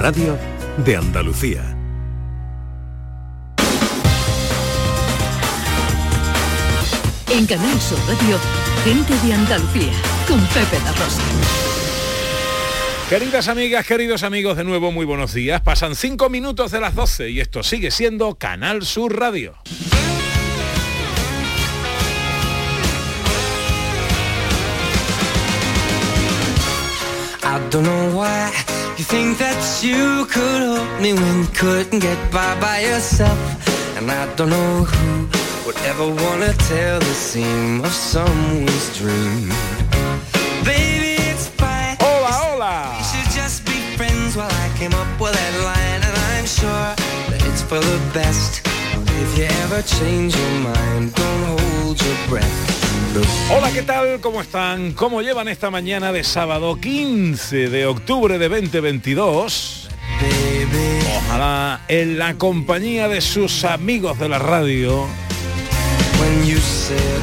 Radio de Andalucía. En Canal Sur Radio, gente de Andalucía, con Pepe La Rosa. Queridas amigas, queridos amigos, de nuevo muy buenos días. Pasan cinco minutos de las 12 y esto sigue siendo Canal Sur Radio. I don't know why you think that you could help me when you couldn't get by by yourself. And I don't know who would ever wanna tell the seam of someone's dream. Baby, it's fine. Hola, hola. We should just be friends while I came up with that line. And I'm sure that it's for the best. If you ever change your mind, don't hold your breath. Hola, ¿qué tal? ¿Cómo están? ¿Cómo llevan esta mañana de sábado 15 de octubre de 2022? baby. Ojalá en la compañía de sus amigos de la radio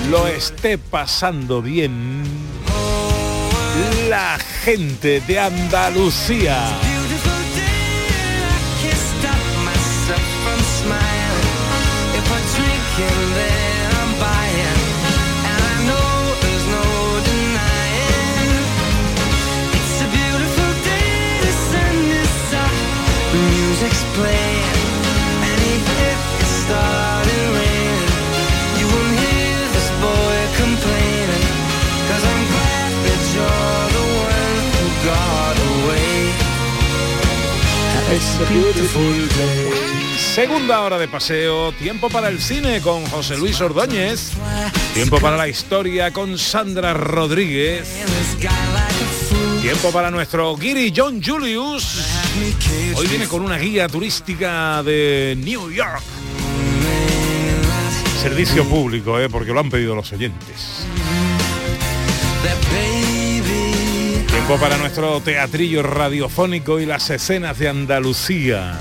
lo esté pasando bien la gente de Andalucía. Segunda hora de paseo, tiempo para el cine con José Luis Ordóñez, tiempo para la historia con Sandra Rodríguez, tiempo para nuestro guiri John Julius. Hoy viene con una guía turística de New York. Servicio público, ¿eh? porque lo han pedido los oyentes. Tiempo para nuestro teatrillo radiofónico y las escenas de Andalucía.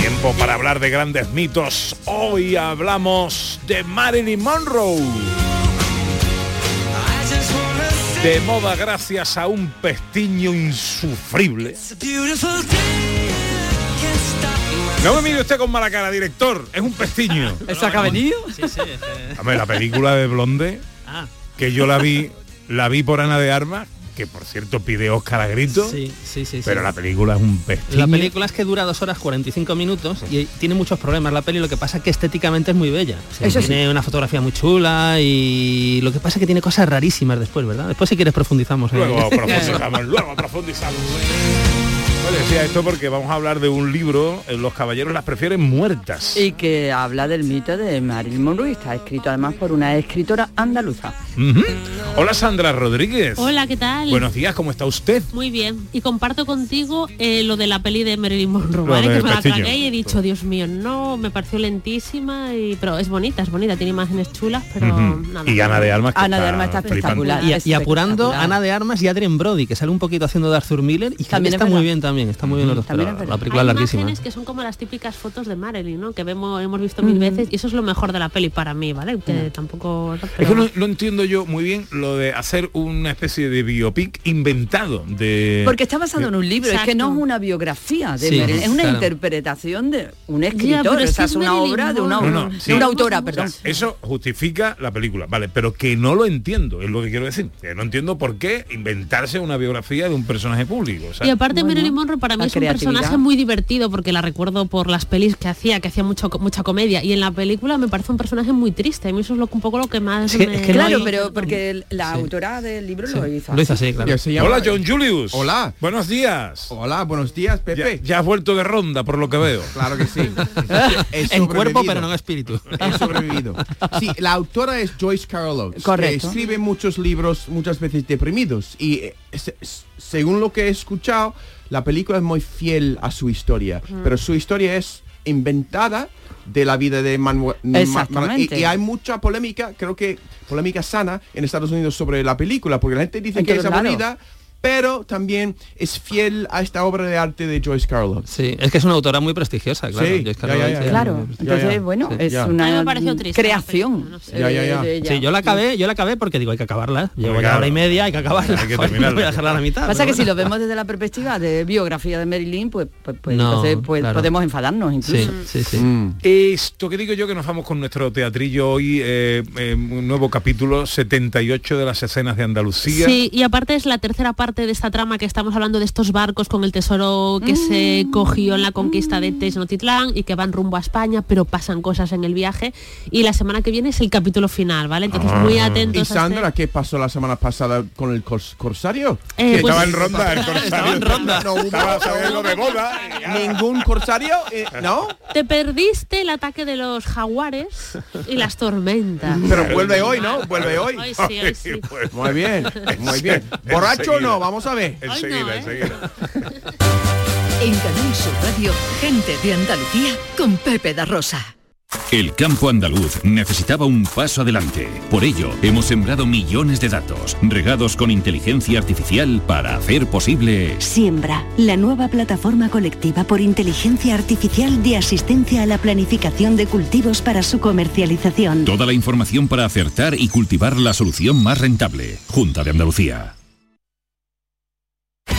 Tiempo para hablar de grandes mitos. Hoy hablamos de Marilyn Monroe. De moda gracias a un pestiño insufrible. No me mire usted con mala cara, director. Es un pestiño. ¿Eso que ha venido? Hombre, la película de Blonde, Ah. que yo la vi, la vi por Ana de Armas, que por cierto pide Oscar a grito, Sí, sí, sí. sí. pero la película es un pestiño. La película es que dura dos horas 45 minutos y tiene muchos problemas la peli, lo que pasa es que estéticamente es muy bella. Tiene una fotografía muy chula y lo que pasa es que tiene cosas rarísimas después, ¿verdad? Después si quieres profundizamos. Luego profundizamos, luego profundizamos. Decía esto porque vamos a hablar de un libro, eh, Los caballeros las prefieren muertas. y que habla del mito de Marilyn Monroe y está escrito además por una escritora andaluza. Hola Sandra Rodríguez. Hola, ¿qué tal? Buenos días, ¿cómo está usted? Muy bien. Y comparto contigo eh, lo de la peli de Marilyn Monroe, Lo ¿vale? Que me la tragué y he dicho, Dios mío, no, me pareció lentísima, y, pero es bonita, es bonita, tiene imágenes chulas, pero Ujú. nada. Y Ana de Armas. que Ana de Armas está espectacular. Y, y apurando Espectacular. Ana de Armas y Adrien Brody, que sale un poquito haciendo de Arthur Miller y También también es está muy bien también, está muy bien los dos. También pero la película Hay es larguísima. imágenes que son como las típicas fotos de Marilyn, ¿no? Que vemos, hemos visto mil veces y eso es lo mejor de la peli para mí, ¿vale? Que tampoco... Es que pero- no, no entiendo yo muy bien lo de hacer una especie de biopic inventado de... Porque está basado en un libro, es que no es Exacto. una biografía de Sí, Marilyn, es una claro. interpretación de un escritor, pero o es sea, es es una Marilyn obra de una. No, no, de sí. una autora, O sea, perdón. eso justifica la película, vale, pero que no lo entiendo, es lo que quiero decir. Que no entiendo por qué inventarse una biografía de un personaje público. o sea, Y aparte Bueno, Marilyn Para mí la es un personaje muy divertido porque la recuerdo por las pelis que hacía, que hacía mucho, mucha comedia. Y en la película me parece un personaje muy triste. A mí eso es lo, un poco lo que más me... es que no Claro, hay- pero porque la autora del libro lo hizo. Lo hizo así. claro. Ya se llama- Hola John Julius. Hola. Buenos días. Hola, buenos días, Ya, Pepe. ya has vuelto de ronda por lo que veo. Claro que sí. En cuerpo pero no en espíritu. He sobrevivido. Sí, la autora es Joyce Carol Oates. Correcto. que escribe muchos libros, muchas veces deprimidos. Y eh, se- según lo que he escuchado, la película es muy fiel a su historia. Pero su historia es inventada de la vida de Manuel. Exactamente. y, y hay mucha polémica, creo que polémica sana en Estados Unidos sobre la película, porque la gente dice En que es aburrida pero también es fiel a esta obra de arte de Joyce Carol. Sí, es que es una autora muy prestigiosa, claro. Sí, Joyce ya, ya, ya. Claro, Ya, entonces bueno, Sí, es ya. A mí una triste creación. película, no sé. Ya, ya, ya. de ella. Sí, yo la acabé, yo la acabé porque digo, hay que acabarla. Llevo ya Claro. hora y media, hay que acabarla. Hay que Joder, no terminarla. voy a dejarla a la mitad. Pasa pero que si lo vemos desde la perspectiva de biografía de Marilyn, pues, pues, pues No, entonces pues, claro. podemos enfadarnos incluso. Sí, sí, sí. Mm. Esto que digo yo que nos vamos con nuestro teatrillo hoy, eh, eh, un nuevo capítulo 78 de las escenas de Andalucía. Sí, y aparte es la tercera parte de esta trama que estamos hablando de estos barcos con el tesoro que se Mm. cogió en la conquista de Tenochtitlán y que van rumbo a España, pero pasan cosas en el viaje. Y la semana que viene es el capítulo final, ¿vale? Entonces muy atentos. ¿Y a este- Sandra qué pasó la semana pasada con el cors- corsario? Eh, Que pues- estaba en ronda, el corsario. Estaba en ronda. No Estaba de boda. ¿Ningún corsario? Eh, ¿No? Te perdiste el ataque de los jaguares y las tormentas. Pero vuelve hoy, ¿no? Vuelve hoy. Hoy sí, hoy sí. Muy bien, muy bien. ¿Borracho o Enseguida. No? Vamos a ver. Enseguida, no, ¿eh? enseguida. En Canal Sur Radio, gente de Andalucía con Pepe da Rosa. El campo andaluz necesitaba un paso adelante. Por ello, hemos sembrado millones de datos, regados con inteligencia artificial para hacer posible... Siembra, la nueva plataforma colectiva por inteligencia artificial de asistencia a la planificación de cultivos para su comercialización. Toda la información para acertar y cultivar la solución más rentable. Junta de Andalucía.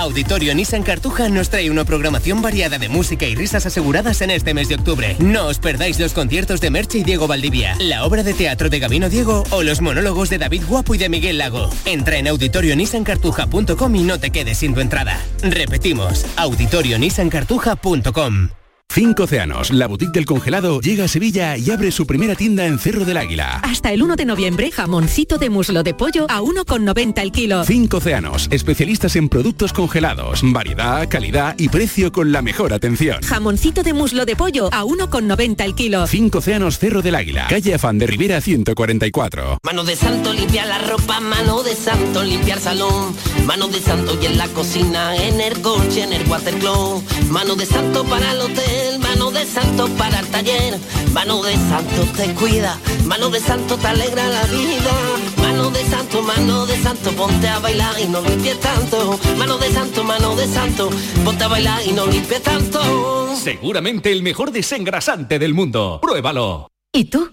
Auditorio Nissan Cartuja nos trae una programación variada de música y risas aseguradas en este mes de octubre. No os perdáis los conciertos de Merche y Diego Valdivia, la obra de teatro de Gabino Diego o los monólogos de David Guapo y de Miguel Lago. Entra en auditorionissancartuja.com y no te quedes sin tu entrada. Repetimos, auditorionissancartuja.com. Cinco Océanos, la boutique del congelado, llega a Sevilla y abre su primera tienda en Cerro del Águila. Hasta el 1 de noviembre, jamoncito de muslo de pollo a 1,90 el kilo. Cinco Océanos, especialistas en productos congelados, variedad, calidad y precio con la mejor atención. Jamoncito de muslo de pollo a 1,90 el kilo. Cinco Océanos Cerro del Águila, calle Afán de Rivera 144. Mano de santo limpia la ropa, mano de santo limpiar salón, mano de santo y en la cocina, en el coche, en el watercloak, mano de santo para el hotel, mano de santo para el taller, mano de santo te cuida, mano de santo te alegra la vida, mano de santo, mano de santo, ponte a bailar y no limpies tanto, mano de santo, mano de santo, ponte a bailar y no limpies tanto. Seguramente el mejor desengrasante del mundo. Pruébalo. ¿Y tú?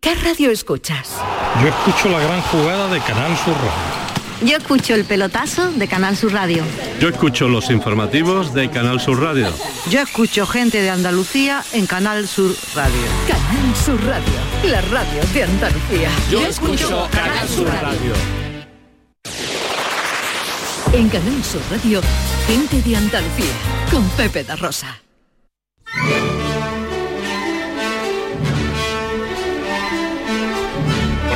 ¿Qué radio escuchas? Yo escucho la gran jugada de Canal Sur Radio. Yo escucho el pelotazo de Canal Sur Radio. Yo escucho los informativos de Canal Sur Radio. Yo escucho gente de Andalucía en Canal Sur Radio. Canal Sur Radio, la radio de Andalucía. Yo escucho Canal Sur Radio. En Canal Sur Radio, gente de Andalucía, con Pepe da Rosa.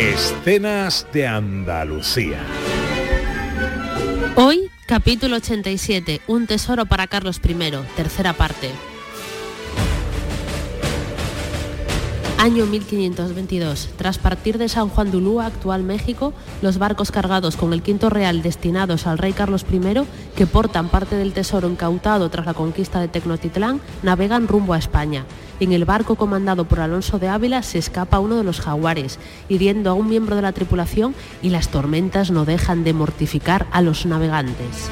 Escenas de Andalucía. Hoy, capítulo 87, Un tesoro para Carlos I, tercera parte. Año 1522. Tras partir de San Juan de Ulúa, actual México, los barcos cargados con el quinto real destinados al rey Carlos I, que portan parte del tesoro incautado tras la conquista de Tecnotitlán, navegan rumbo a España. En el barco comandado por Alonso de Ávila se escapa uno de los jaguares, hiriendo a un miembro de la tripulación y las tormentas no dejan de mortificar a los navegantes.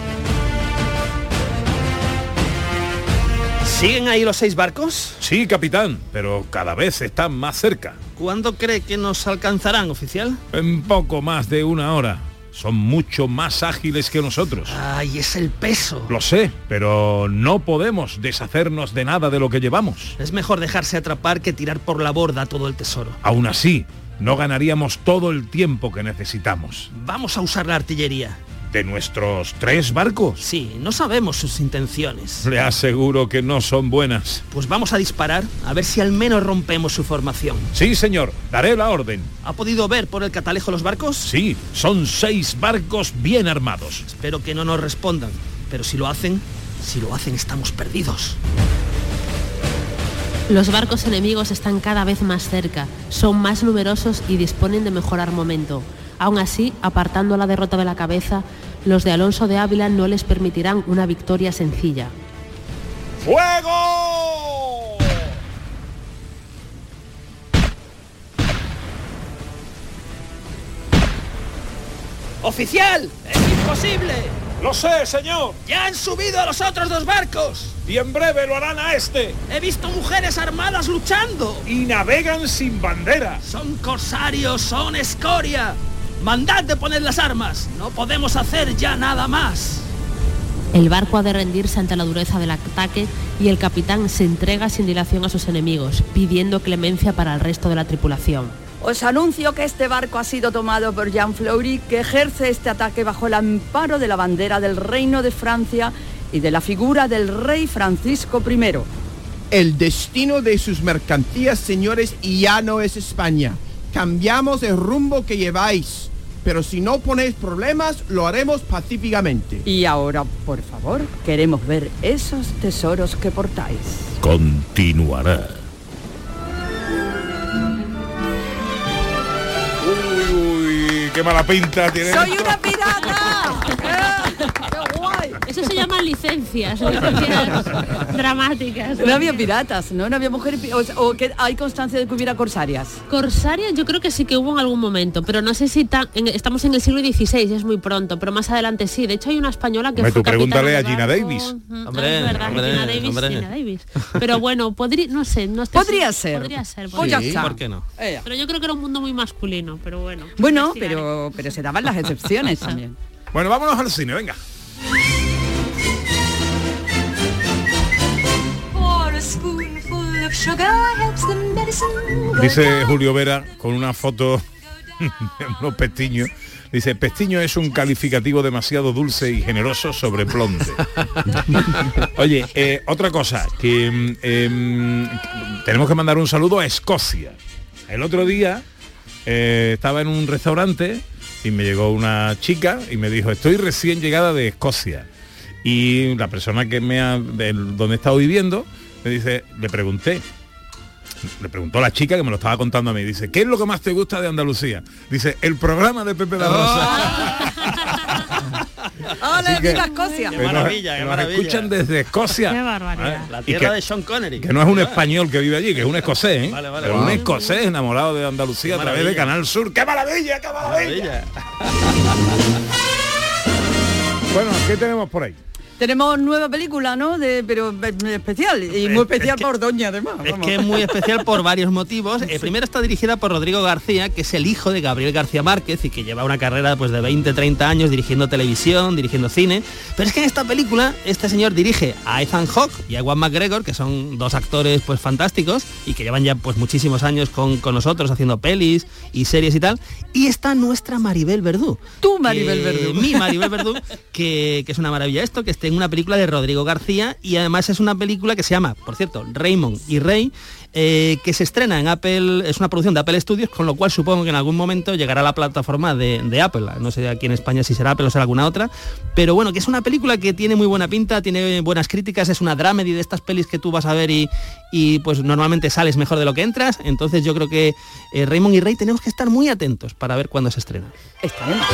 ¿Siguen ahí los seis barcos? Sí, capitán, pero cada vez están más cerca. ¿Cuándo cree que nos alcanzarán, oficial? En poco más de una hora. Son mucho más ágiles que nosotros. Ay, es el peso. Lo sé, pero no podemos deshacernos de nada de lo que llevamos. Es mejor dejarse atrapar que tirar por la borda todo el tesoro. Aún así, no ganaríamos todo el tiempo que necesitamos. Vamos a usar la artillería. ¿De nuestros tres barcos? Sí, no sabemos sus intenciones. Le aseguro que no son buenas. Pues vamos a disparar a ver si al menos rompemos su formación. Sí, señor, daré la orden. ¿Ha podido ver por el catalejo los barcos? Sí, son seis barcos bien armados. Espero que no nos respondan, pero si lo hacen, si lo hacen estamos perdidos. Los barcos enemigos están cada vez más cerca, son más numerosos y disponen de mejor armamento. Aún así, apartando la derrota de la cabeza, los de Alonso de Ávila no les permitirán una victoria sencilla. ¡Fuego! ¡Oficial! ¡Es imposible! Lo sé, señor. ¡Ya han subido a los otros dos barcos! Y en breve lo harán a este. He visto mujeres armadas luchando. Y navegan sin bandera. Son corsarios, son escoria. Mandad de poner las armas. No podemos hacer ya nada más. El barco ha de rendirse ante la dureza del ataque y el capitán se entrega sin dilación a sus enemigos, pidiendo clemencia para el resto de la tripulación. Os anuncio que este barco ha sido tomado por Jean Fleury, que ejerce este ataque bajo el amparo de la bandera del Reino de Francia y de la figura del rey Francisco I. El destino de sus mercancías, señores, ya no es España. Cambiamos el rumbo que lleváis. Pero si no ponéis problemas, lo haremos pacíficamente. Y ahora, por favor, queremos ver esos tesoros que portáis. Continuará. Qué mala pinta tiene. ¡Soy esto. una pirata! ¡Qué guay! Eso se llaman licencias, licencias dramáticas. No había piratas, ¿no? No había mujeres... O, o que hay constancia de que hubiera corsarias. Corsarias yo creo que sí que hubo en algún momento, pero no sé si ta- en- estamos en el siglo XVI, es muy pronto, pero más adelante sí. De hecho hay una española que Hombre, fue tú pregúntale a Gina. Davis. Ujú, Hombre, es verdad, hombre, Gina Davis, hombre. Gina Davis. Pero bueno, podría, no sé, no estoy Podría ser. Podría ser. Pues ya está. ¿Por qué no? Pero yo creo que era un mundo muy masculino, pero bueno. Bueno, investigaré. Pero, pero se daban las excepciones también. Bueno, vámonos al cine, venga. Dice Julio Vera con una foto de unos pestiños. Dice, pestiño es un calificativo demasiado dulce y generoso sobre blonde. Oye, eh, otra cosa, que mm, em, tenemos que mandar un saludo a Escocia. El otro día eh, estaba en un restaurante y me llegó una chica y me dijo, estoy recién llegada de Escocia. Y la persona que me ha, del- donde he estado viviendo, me dice, le pregunté, le preguntó la chica que me lo estaba contando a mí, dice, ¿qué es lo que más te gusta de Andalucía? Dice, el programa de Pepe la Rosa. ¡Hola, Que- viva Escocia! Qué nos- maravilla, que qué nos maravilla. escuchan desde Escocia. Qué barbaridad. La Y tierra que- de Sean Connery. Que no es un español que vive allí, que es un escocés, ¿eh? Vale, vale, Pero vale. un escocés enamorado de Andalucía a través de. Canal Sur. ¡Qué maravilla, qué maravilla! Maravilla. Bueno, ¿qué tenemos por ahí? Tenemos nueva película, ¿no? De, pero eh, especial. Y muy Es- especial es por Doña, además. Es vamos. que es muy especial por varios motivos. Eh, primero está dirigida por Rodrigo García, que es el hijo de Gabriel García Márquez y que lleva una carrera pues, de 20, 30 años dirigiendo televisión, dirigiendo cine. Pero es que en esta película este señor dirige a Ethan Hawke y a Ewan McGregor, que son dos actores pues fantásticos y que llevan ya pues muchísimos años con, con nosotros haciendo pelis y series y tal. Y está nuestra Maribel Verdú. Tú, Maribel que- Verdú. Mi Maribel Verdú, que, que es una maravilla esto, que esté en una película de Rodrigo García y además es una película que se llama, por cierto, Raymond y Rey, eh, que se estrena en Apple, es una producción de Apple Studios, con lo cual supongo que en algún momento llegará a la plataforma de, Apple. No sé aquí en España si será Apple o será alguna otra, pero bueno, que es una película que tiene muy buena pinta, tiene buenas críticas, es una dramedy de estas pelis que tú vas a ver y, y, pues normalmente sales mejor de lo que entras, entonces yo creo que eh, Raymond y Rey tenemos que estar muy atentos para ver cuándo se estrena. Estaremos.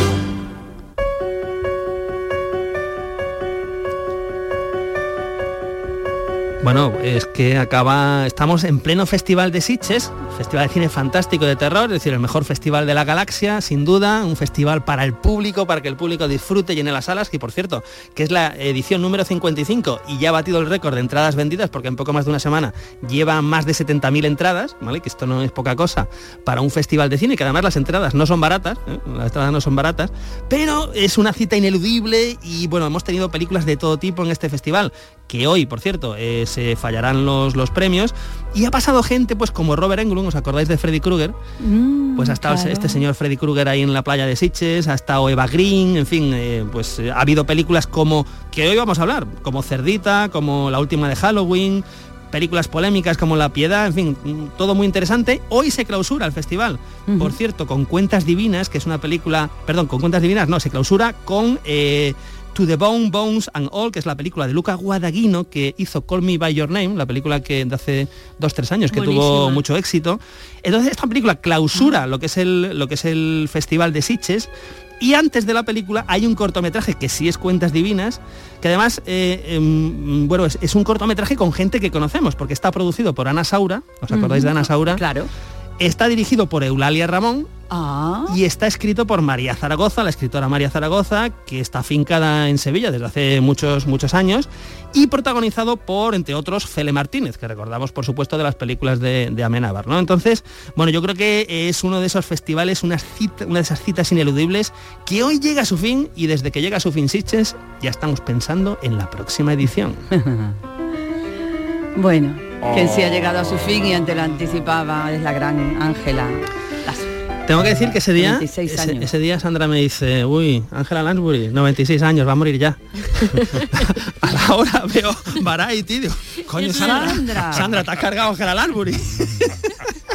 Bueno, es que acaba, estamos en pleno festival de Sitges, festival de cine fantástico de terror, es decir, el mejor festival de la galaxia, sin duda, un festival para el público, para que el público disfrute y llene las salas, y por cierto, que es la edición número 55 y ya ha batido el récord de entradas vendidas, porque en poco más de una semana lleva más de 70.000 entradas, ¿vale? Que esto no es poca cosa para un festival de cine, que además las entradas no son baratas, ¿eh? las entradas no son baratas, pero es una cita ineludible y bueno, hemos tenido películas de todo tipo en este festival, que hoy, por cierto, eh, se fallarán los, los premios. Y ha pasado gente, pues como Robert Englund, ¿os acordáis de Freddy Krueger? pues ha estado claro. este señor Freddy Krueger ahí en la playa de Sitges, ha estado Eva Green, en fin, eh, pues eh, ha habido películas como, que hoy vamos a hablar, como Cerdita, como la última de Halloween, películas polémicas como La Piedad, en fin, mm, todo muy interesante. Hoy se clausura el festival, por cierto, con Cuentas Divinas, que es una película, perdón, con Cuentas Divinas, no, se clausura con... eh, To the Bone, Bones and All, que es la película de Luca Guadagnino, que hizo Call Me By Your Name, la película que de hace dos, tres años, que tuvo mucho éxito. Entonces esta película clausura lo que es el, lo que es el Festival de Sitges. Y antes de la película hay un cortometraje que sí es Cuentas Divinas, que además, eh, em, bueno, es, es un cortometraje con gente que conocemos, porque está producido por Ana Saura, ¿os acordáis de Ana Saura? Claro. Está dirigido por Eulalia Ramón Ah. y está escrito por María Zaragoza, la escritora María Zaragoza, que está afincada en Sevilla desde hace muchos, muchos años, y protagonizado por, entre otros, Fele Martínez, que recordamos, por supuesto, de las películas de, de Amenábar. ¿no? Entonces, bueno, yo creo que es uno de esos festivales, una, cita- una de esas citas ineludibles, que hoy llega a su fin, y desde que llega a su fin Sitges, ya estamos pensando en la próxima edición. Bueno, que sí ha llegado a su fin y antes lo anticipaba, es la gran Ángela. Tengo que decir que ese día, 96 ese, día Sandra me dice, uy, Ángela Lansbury, 96 años, va a morir ya. a la hora veo Variety, digo, coño, Sandra, Sandra. Sandra, te has cargado Ángela Lansbury.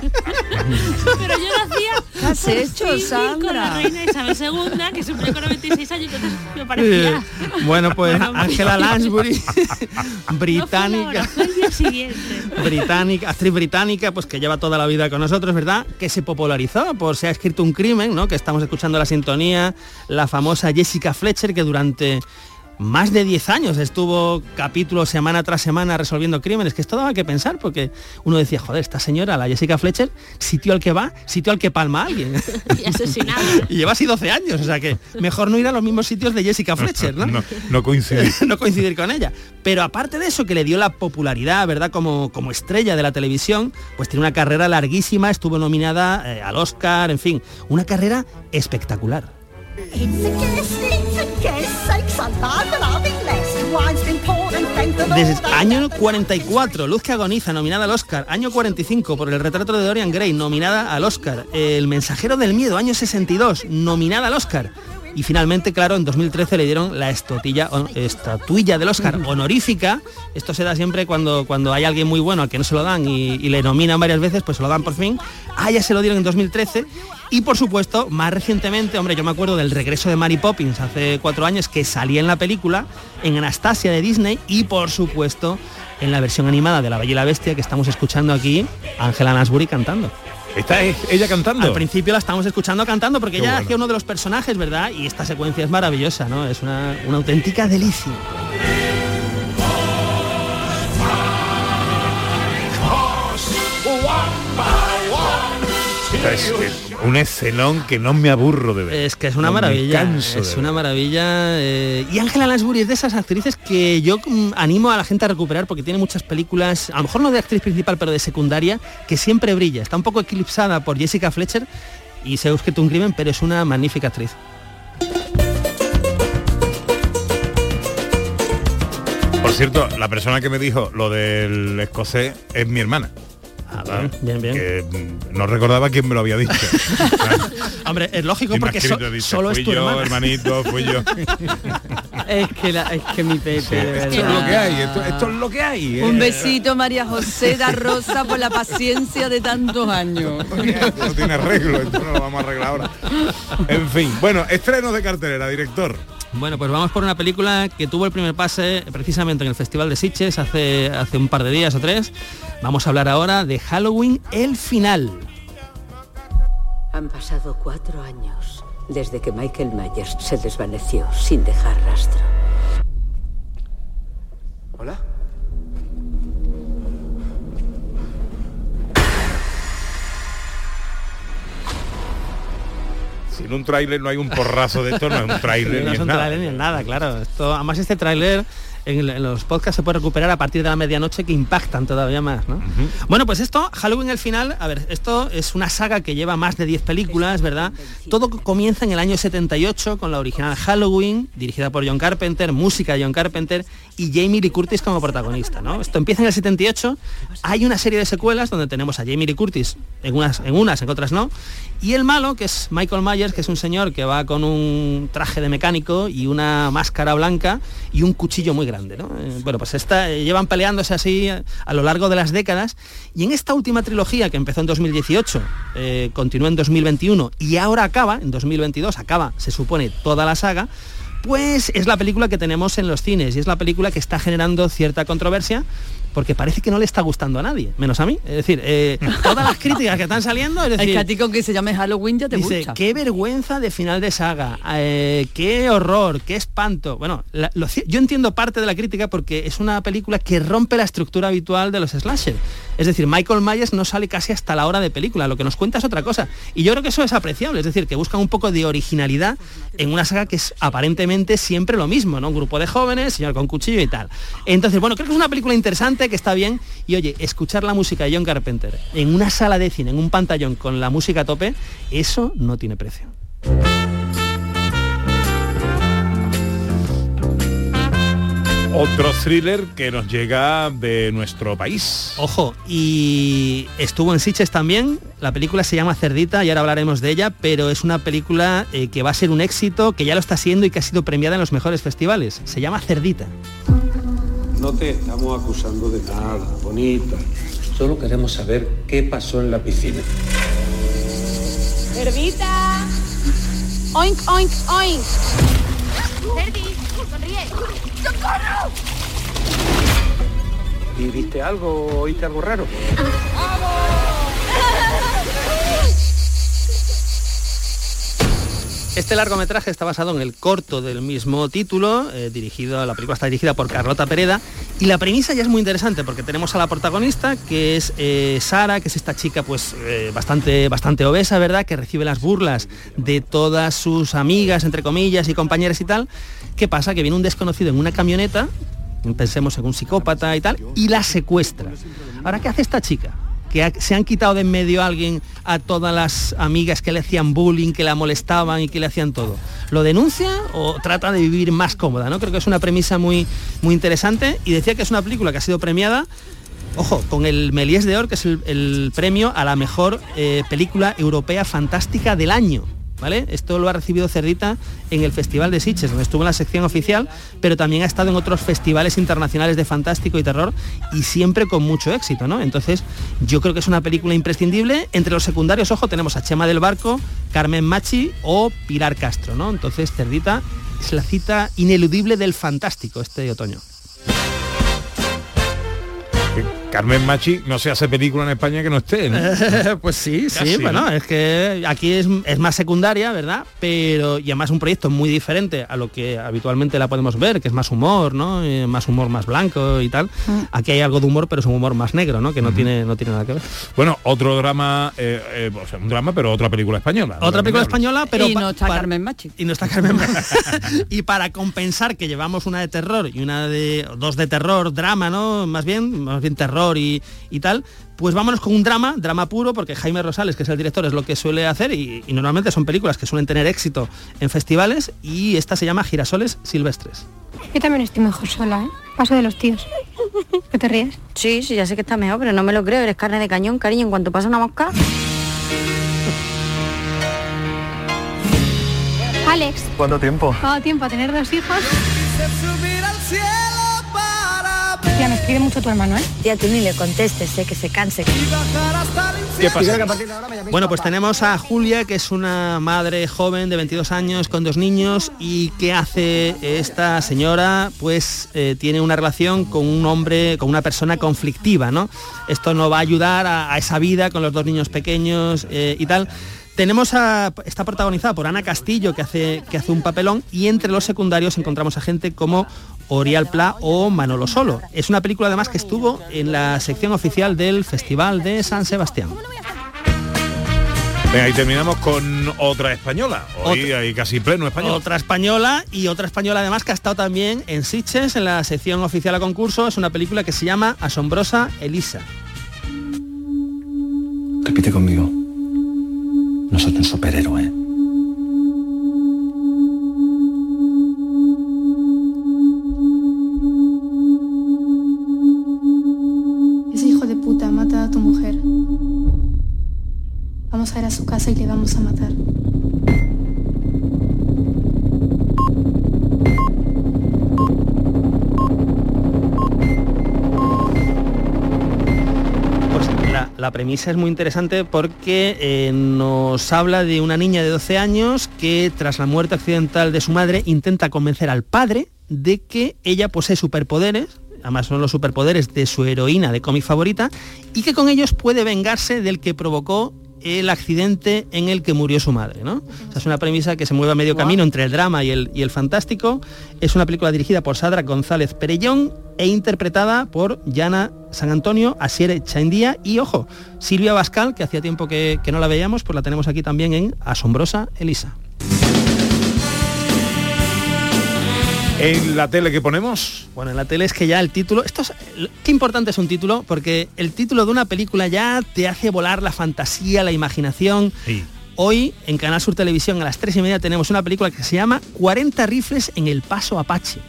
Pero yo nacía ¿Qué has hecho, con Sandra? la reina Isabel II, que murió con 96 años, entonces me parecía... bueno, pues Bueno, Ángela Lansbury, No fue británica. día siguiente. británica, actriz británica, pues que lleva toda la vida con nosotros, ¿verdad? Que se popularizó por Se ha escrito un crimen, ¿no? Que estamos escuchando la sintonía, la famosa Jessica Fletcher, que durante más de 10 años estuvo capítulo semana tras semana resolviendo crímenes, que esto daba que pensar, porque uno decía, joder, esta señora, la Jessica Fletcher, sitio al que va, sitio al que palma a alguien. Y asesinado. y lleva así 12 años, o sea que mejor no ir a los mismos sitios de Jessica Fletcher, ¿no? No, no coincide. no coincidir con ella. Pero aparte de eso, que le dio la popularidad, ¿verdad? Como, como estrella de la televisión, pues tiene una carrera larguísima, estuvo nominada eh, al Oscar, en fin, una carrera espectacular. Desde año 44, Luz que agoniza, nominada al Oscar. Año 45, por el retrato de Dorian Gray, nominada al Oscar. El mensajero del miedo, año 62, nominada al Oscar. Y finalmente, claro, en 2013 le dieron la estotilla, estatuilla del Oscar honorífica. Esto se da siempre cuando, cuando hay alguien muy bueno al que no se lo dan y, y le nominan varias veces, pues se lo dan por fin. A ella se lo dieron en 2013. Y por supuesto, más recientemente, hombre, yo me acuerdo del regreso de Mary Poppins hace cuatro años que salía en la película, en Anastasia de Disney y por supuesto en la versión animada de La Bella y la Bestia que estamos escuchando aquí, Angela Lansbury cantando. ¿Está e- ella cantando? Al principio la estamos escuchando cantando porque Qué ella bueno. hacía uno de los personajes, ¿verdad? Y esta secuencia es maravillosa, ¿no? Es una, una auténtica delicia. Es, es un escenón que no me aburro de ver. Es que es una No maravilla, es ver. una maravilla. eh, y Angela Lansbury es de esas actrices que yo mm, animo a la gente a recuperar porque tiene muchas películas, a lo mejor no de actriz principal, pero de secundaria, que siempre brilla. Está un poco eclipsada por Jessica Fletcher y se ha un crimen, pero es una magnífica actriz. Por cierto, la persona que me dijo lo del escocés es mi hermana. Ah, bien, bien. Que mm, no recordaba quién me lo había dicho. Hombre, es lógico Y porque so- escrito, dice, solo fui es tu yo, hermana. hermanito, fui yo. Es que, la- es que mi Pepe, de verdad. esto es lo que hay, esto, esto es lo que hay. Un eh. besito, María José da Rosa, por la paciencia de tantos años. no tiene arreglo, esto no lo vamos a arreglar ahora. En fin, bueno, estrenos de cartelera, director. Bueno, pues vamos por una película que tuvo el primer pase precisamente en el Festival de Sitges hace, hace un par de días o tres. Vamos a hablar ahora de Halloween, el final. Han pasado cuatro años desde que Michael Myers se desvaneció sin dejar rastro. Hola. En un tráiler no hay un porrazo de esto, no es un tráiler no ni es un nada. tráiler ni es nada, claro. Esto, además este tráiler en, en los podcasts se puede recuperar a partir de la medianoche que impactan todavía más, ¿no? Bueno, pues esto, Halloween el final, a ver, esto es una saga que lleva más de 10 películas, ¿verdad? Todo comienza en el año 78 con la original Halloween, dirigida por John Carpenter, música de John Carpenter y Jamie Lee Curtis como protagonista, ¿no? Esto empieza en el 78, hay una serie de secuelas donde tenemos a Jamie Lee Curtis en unas, en unas, en otras no, y el malo, que es Michael Myers, que es un señor que va con un traje de mecánico y una máscara blanca y un cuchillo muy grande, ¿no? Eh, bueno, pues esta, eh, llevan peleándose así a, a lo largo de las décadas y en esta última trilogía que empezó en 2018, eh, continuó en 2021 y ahora acaba, en 2022, acaba, se supone, toda la saga, pues es la película que tenemos en los cines y es la película que está generando cierta controversia porque parece que no le está gustando a nadie, menos a mí. Es decir, eh, todas las críticas que están saliendo, es Es decir, que a ti con que se llame Halloween ya te Dice, qué vergüenza de final de saga, eh, qué horror, qué espanto. Bueno, la- lo ci- yo entiendo parte de la crítica porque es una película que rompe la estructura habitual de los slasher. Es decir, Michael Myers no sale casi hasta la hora de película, lo que nos cuenta es otra cosa. Y yo creo que eso es apreciable, es decir, que buscan un poco de originalidad en una saga que es aparentemente siempre lo mismo, ¿no? Un grupo de jóvenes, señor con cuchillo y tal. Entonces, bueno, creo que es una película interesante, que está bien. Y oye, escuchar la música de John Carpenter en una sala de cine, en un pantallón con la música a tope, eso no tiene precio. Otro thriller que nos llega de nuestro país. Ojo, y estuvo en Sitges también. La película se llama Cerdita y ahora hablaremos de ella, pero es una película eh, que va a ser un éxito, que ya lo está siendo y que ha sido premiada en los mejores festivales. Se llama Cerdita. No te estamos acusando de nada, bonita. Solo queremos saber qué pasó en la piscina. Cerdita. Oink, oink, oink. Cerdi, sonríe. ¡Socorro! ¿Y viste algo, oíste algo raro? Este largometraje está basado en el corto del mismo título, eh, dirigido, la película está dirigida por Carlota Pereda, y la premisa ya es muy interesante porque tenemos a la protagonista, que es eh, Sara, que es esta chica pues eh, bastante, bastante obesa, ¿verdad? Que recibe las burlas de todas sus amigas, entre comillas, y compañeras y tal. ¿Qué pasa? Que viene un desconocido en una camioneta, pensemos en un psicópata y tal, y la secuestra. Ahora, ¿qué hace esta chica? Que se han quitado de en medio a alguien a todas las amigas que le hacían bullying, que la molestaban y que le hacían todo. ¿Lo denuncia o trata de vivir más cómoda? ¿no? Creo que es una premisa muy, muy interesante y decía que es una película que ha sido premiada, ojo, con el Méliès d'Or, que es el, el premio a la mejor eh, película europea fantástica del año. ¿Vale? Esto lo ha recibido Cerdita en el Festival de Sitges, donde estuvo en la sección oficial, pero también ha estado en otros festivales internacionales de fantástico y terror y siempre con mucho éxito, ¿no? Entonces, yo creo que es una película imprescindible. Entre los secundarios, ojo, tenemos a Chema del Barco, Carmen Machi o Pilar Castro, ¿no? Entonces, Cerdita es la cita ineludible del fantástico este otoño. Carmen Machi no se hace película en España que no esté. ¿no? pues sí, sí, Casi, bueno, ¿no? es que aquí es, es más secundaria, ¿verdad? Pero, y además un proyecto muy diferente a lo que habitualmente la podemos ver, que es más humor, ¿no? Eh, más humor más blanco y tal. Aquí hay algo de humor, pero es un humor más negro, ¿no? Que no, tiene, no tiene nada que ver. Bueno, otro drama, eh, eh, o sea, un drama, pero otra película española. Otra película española, pero... y no está Carmen Machi. Y no está Carmen Machi. y para compensar que llevamos una de terror y una de... dos de terror, drama, ¿no? Más bien, más bien terror y, y tal, pues vámonos con un drama, drama puro, porque Jaime Rosales, que es el director, es lo que suele hacer y, y normalmente son películas que suelen tener éxito en festivales y esta se llama Girasoles Silvestres. Yo también estoy mejor sola, ¿eh? Paso de los tíos. ¿Qué te ríes? Sí, sí, ya sé que está mejor, pero no me lo creo. Eres carne de cañón, cariño. En cuanto pasa una mosca... Alex, ¿Cuánto tiempo? ¿cuánto tiempo a tener dos hijos? Tía, me escribe mucho tu hermano, ¿eh? Tía, tú ni le contestes, sé que se canse. ¿Qué pasa? Bueno, pues tenemos a Julia, que es una madre joven de 22 años con dos niños y ¿qué hace esta señora? Pues eh, tiene una relación con un hombre, con una persona conflictiva, ¿no? Esto no va a ayudar a, a esa vida con los dos niños pequeños eh, y tal. Tenemos a, está protagonizada por Ana Castillo, que hace, que hace un papelón, y entre los secundarios encontramos a gente como Orial Pla o Manolo Solo. Es una película además que estuvo en la sección oficial del Festival de San Sebastián. Venga, y terminamos con otra española. Hoy Otra- hay casi pleno español. Otra española y otra española además que ha estado también en Sitges en la sección oficial a concurso. Es una película que se llama Asombrosa Elisa. Repite conmigo. No soy un superhéroe. Ese hijo de puta ha matado a tu mujer. Vamos a ir a su casa y le vamos a matar. La, premisa es muy interesante porque eh, nos habla de una niña de 12 años que tras la muerte accidental de su madre intenta convencer al padre de que ella posee superpoderes, además son los superpoderes de su heroína de cómic favorita, y que con ellos puede vengarse del que provocó el accidente en el que murió su madre. ¿no? O sea, es una premisa que se mueve a medio camino entre el drama y el, y el fantástico. Es una película dirigida por Sadra González Perellón e interpretada por Yana San Antonio, Asiere Chaindía y, ojo, Silvia Bascal, que hacía tiempo que, que no la veíamos, pues la tenemos aquí también en Asombrosa Elisa. En la tele que ponemos, Bueno, en la tele es que ya el título, esto es, qué importante es un título, porque el título de una película ya te hace volar la fantasía, la imaginación. Hoy en Canal Sur Televisión a las 3 y media tenemos una película que se llama 40 rifles en el Paso Apache.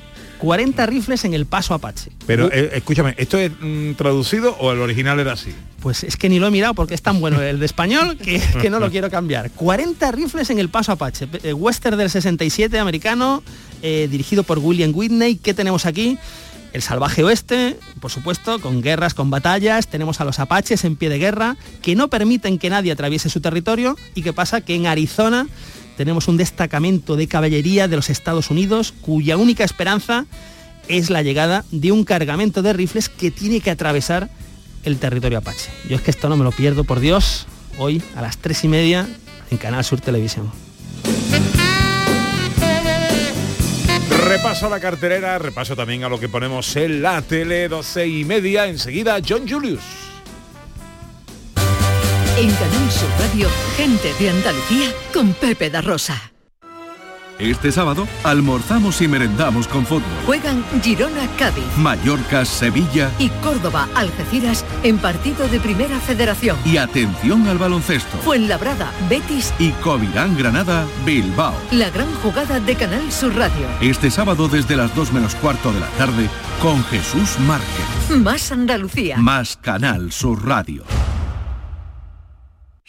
40 rifles en el Paso Apache. pero eh, escúchame, ¿esto es mm, traducido o el original era así? Pues es que ni lo he mirado porque es tan bueno el de español que, que no lo quiero cambiar. 40 rifles en el Paso Apache. Eh, Western del 67 americano, eh, dirigido por William Whitney. ¿Qué tenemos aquí? El salvaje oeste, por supuesto, con guerras, con batallas. Tenemos a los apaches en pie de guerra que no permiten que nadie atraviese su territorio. ¿Y qué pasa? Que en Arizona tenemos un destacamento de caballería de los Estados Unidos cuya única esperanza es la llegada de un cargamento de rifles que tiene que atravesar el territorio apache. Yo es que esto no me lo pierdo, por Dios, hoy a las tres y media en Canal Sur Televisión. Repaso a la carterera, repaso también a lo que ponemos en la tele, 12 y media. Enseguida, John Julius. En Canal Sur Radio, gente de Andalucía con Pepe da Rosa. Este sábado almorzamos y merendamos con fútbol. Juegan Girona Cádiz Mallorca, Sevilla y Córdoba Algeciras en partido de Primera Federación. y atención al baloncesto. Fuenlabrada, Betis, Y Covirán Granada, Bilbao. la gran jugada de Canal Sur Radio. Este sábado desde las 2 menos cuarto de la tarde con Jesús Márquez. Más Andalucía. Más Canal Sur Radio.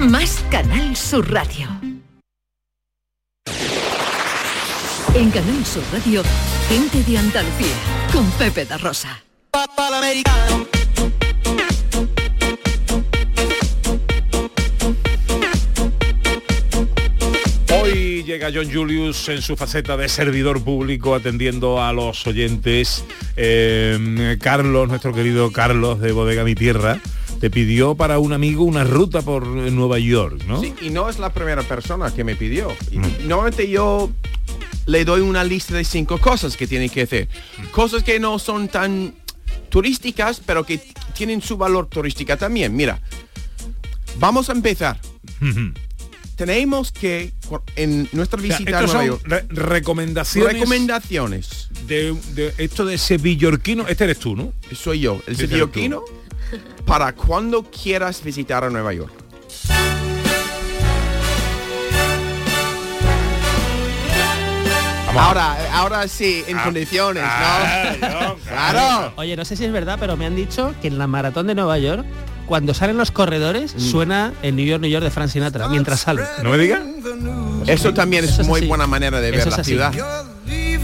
más Canal Sur Radio. En Canal Sur Radio, gente de Andalucía, con Pepe da Rosa. Hoy llega John Julius en su faceta de servidor público atendiendo a los oyentes. Eh, Carlos, nuestro querido Carlos de Bodega Mi Tierra, te pidió para un amigo una ruta por Nueva York, ¿no? Sí, y no es la primera persona que me pidió. Y Normalmente yo le doy una lista de cinco cosas que tiene que hacer. Cosas que no son tan turísticas, pero que tienen su valor turística también. Mira, vamos a empezar. Tenemos que, en nuestra O sea, visita a Nueva son York, re- recomendaciones. recomendaciones. De, de esto de sevillorquino. Este eres tú, ¿no? Soy yo, el eres sevillorquino, para cuando quieras visitar a Nueva York. Ahora, ahora sí, en condiciones, ¿no? claro. Oye, no sé si es verdad, pero me han dicho que en la maratón de Nueva York, cuando salen los corredores, suena el New York, New York de Frank Sinatra, mientras sale. ¿No me digas? Eso también es Eso es muy así. buena manera de ver Eso la así. ciudad.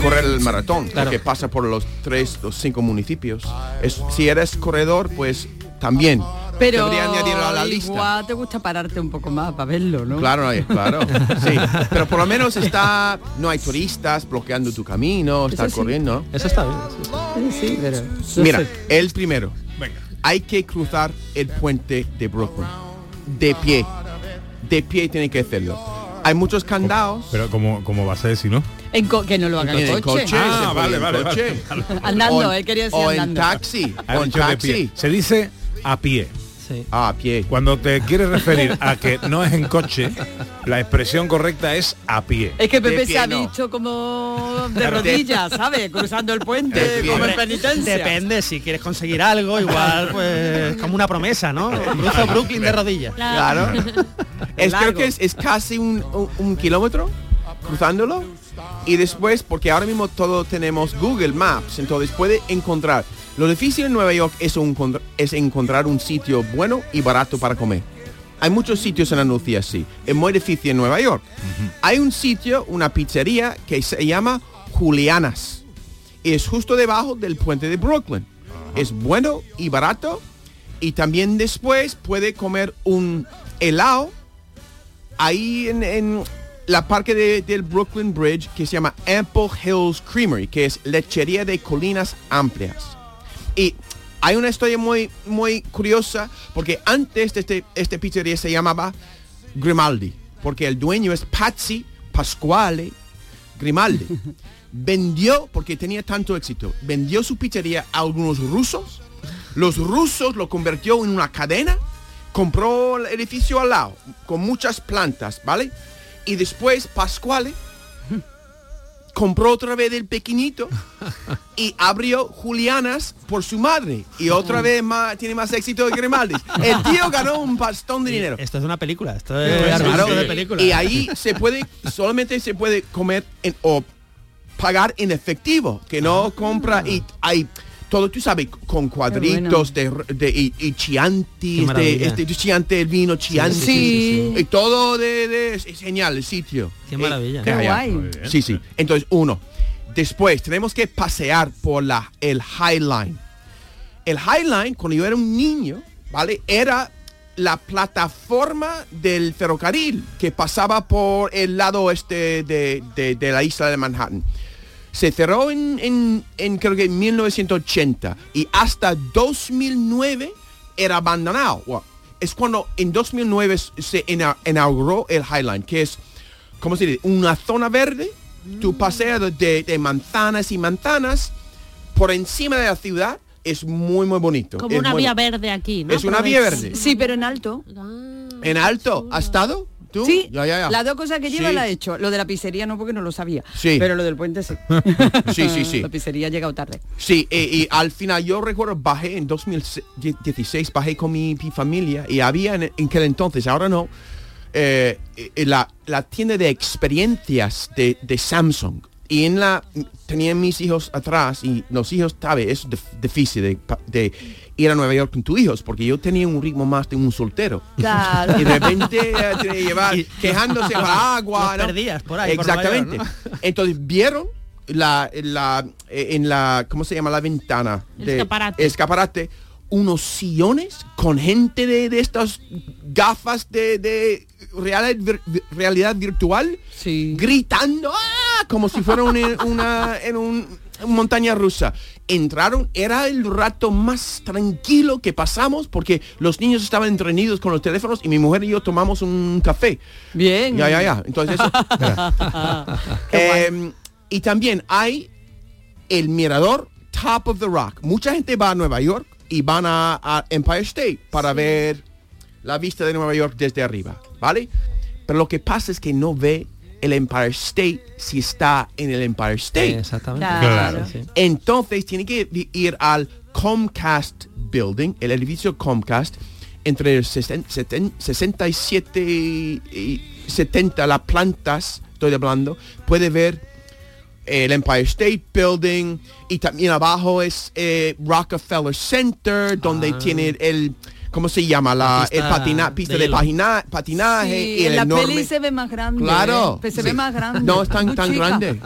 Correr el maratón, Claro. que pasa por los tres, los cinco municipios. Es- si eres corredor, pues también. Pero debería añadirlo a la lista. igual te gusta pararte un poco más para verlo, ¿no? Claro, no, claro. Sí, pero por lo menos está no hay turistas bloqueando tu camino, está sí. corriendo. Eso está bien. Sí, sí, pero... Mira, el primero. Hay que cruzar el puente de Brooklyn. De pie. De pie tiene que hacerlo. Hay muchos candados. Pero como, como vas a decir, ¿no? En co- que no lo haga En coche. coche, Ah, puede vale, vale, coche. vale, Andando, O en- él quería decir O en taxi. O en dicho de taxi. pie. Se dice a pie. Sí. Ah, a pie. Cuando te quieres referir a que no es en coche, la expresión correcta es a pie. Es que Pepe se ha no. visto como de rodillas, ¿sabes? Cruzando el puente, como en penitencia. Depende, si quieres conseguir algo, igual pues como una promesa, ¿no? Cruzo Brooklyn de rodillas. Claro. es creo que es, es casi un, un- un kilómetro cruzándolo. Y después, porque ahora mismo todos tenemos Google Maps, entonces puede encontrar. Lo difícil en Nueva York es, un- es encontrar un sitio bueno y barato para comer. Hay muchos sitios en Andalucía así. Es muy difícil en Nueva York. Hay un sitio, una pizzería que se llama Julianas. Y es justo debajo del puente de Brooklyn. Es bueno y barato. Y también después puede comer un helado ahí en, en la parque de- del Brooklyn Bridge que se llama Ample Hills Creamery, que es lechería de colinas amplias. Y hay una historia muy, muy curiosa, porque antes de este, este pizzería se llamaba Grimaldi, porque el dueño es Patsy Pasquale Grimaldi. vendió, porque tenía tanto éxito, vendió su pizzería a algunos rusos. Los rusos lo convirtió en una cadena, compró el edificio al lado, con muchas plantas, ¿vale? Y después Pasquale compró otra vez el pequeñito y abrió Julianas por su madre. Y otra vez más, tiene más éxito que Grimaldi. El tío ganó un pastón de dinero. Esto es una película, esto es argumento claro, de película. Y ahí se puede, solamente se puede comer en- o pagar en efectivo, que no compra y hay todo, tú sabes, con cuadritos de, de- y, y Qué chiantis, de, maravilla. este, chiante, el vino, chianti, sí, sí, sí. y todo de, de- es genial el sitio. Qué maravilla. Qué Ya, ya. guay. Sí, sí. Entonces, uno. Después, tenemos que pasear por la, el High Line. El High Line, cuando yo era un niño, ¿vale? Era la plataforma del ferrocarril que pasaba por el lado oeste de, de- de la isla de Manhattan. Se cerró en, en- en, creo que en 1980 y hasta 2009 era abandonado. Bueno, es cuando en 2009 se ina- inauguró el High Line, que es, ¿cómo se dice? Una zona verde. Tú paseas de, de manzanas y manzanas por encima de la ciudad. Es muy, muy bonito. Como Es una muy vía verde aquí, ¿no? Es una vía verde. Sí, pero en alto. En alto. ¿Has estado? ¿Tú? Sí, Ya, ya, ya. las dos cosas que lleva Sí. la he hecho. Lo de la pizzería no porque no lo sabía. Sí. Pero lo del puente sí. Sí, sí, sí. La pizzería ha llegado tarde. Sí, y, y al final yo recuerdo bajé en 2016, bajé con mi, mi familia y había en, en aquel entonces, ahora no, eh, eh, la, la tienda de experiencias de, de Samsung. Y en la tenían mis hijos atrás y los hijos, sabes, es dif- difícil de, ir a Nueva York con tus hijos porque yo tenía un ritmo más de un soltero. Claro. Y de repente tenía que llevar quejándose para agua. Los ¿no? perdías por ahí, por Nueva Exactamente. Entonces vieron la, la eh, en la ¿cómo se llama la ventana? de- Escaparate. escaparate unos sillones con gente de, de estas gafas de, de realidad, vir- realidad virtual gritando ¡ah! como si fuera una, una- en un, una montaña rusa. Entraron, era el rato más tranquilo que pasamos porque los niños estaban entretenidos con los teléfonos y mi mujer y yo tomamos un café. Bien. Ya, ya, ya. Entonces eso. Em, y también hay el mirador Top of the Rock. Mucha gente va a Nueva York y van a, a Empire State para ver la vista de Nueva York desde arriba, ¿vale? Pero lo que pasa es que no ve el Empire State si está en el Empire State. Exactamente. Claro. Entonces tiene que ir al Comcast Building, el edificio Comcast, entre el sesen- seten- 67 y y 70 las plantas, estoy hablando, puede ver el Empire State Building y también abajo es eh, Rockefeller Center, donde Ah. tiene el, ¿cómo se llama? La pista el patina, pista de de, patinaje Sí, y el en la enorme. peli se ve más grande. Claro. ¿eh? Pues se Sí. ve más grande. No es tan, tan grande.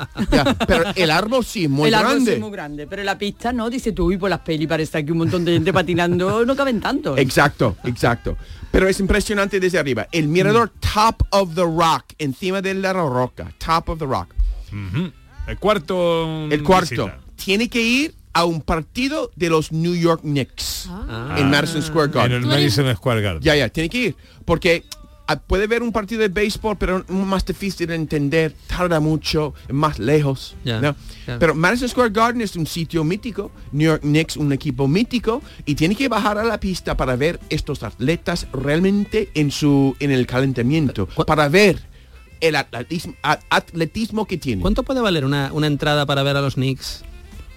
Pero el árbol sí es muy el árbol sí grande. es muy grande, pero la pista no, dice tú, y por las pelis parece aquí un montón de gente patinando, no caben tanto. Exacto, exacto. Pero es impresionante desde arriba. El mirador Top of the Rock, encima de la roca. Top of the Rock. El cuarto. El cuarto. visita. Tiene que ir a un partido de los New York Knicks en Madison Square Garden. En el Madison Square Garden. Ya, ya, tiene que ir. Porque ah, puede ver un partido de béisbol, pero es más difícil de entender, tarda mucho, es más lejos. Pero Madison Square Garden es un sitio mítico, New York Knicks un equipo mítico, y tiene que bajar a la pista para ver estos atletas realmente en su en el calentamiento, para ver el atletismo, atletismo que tienen. ¿Cuánto puede valer una, una entrada para ver a los Knicks?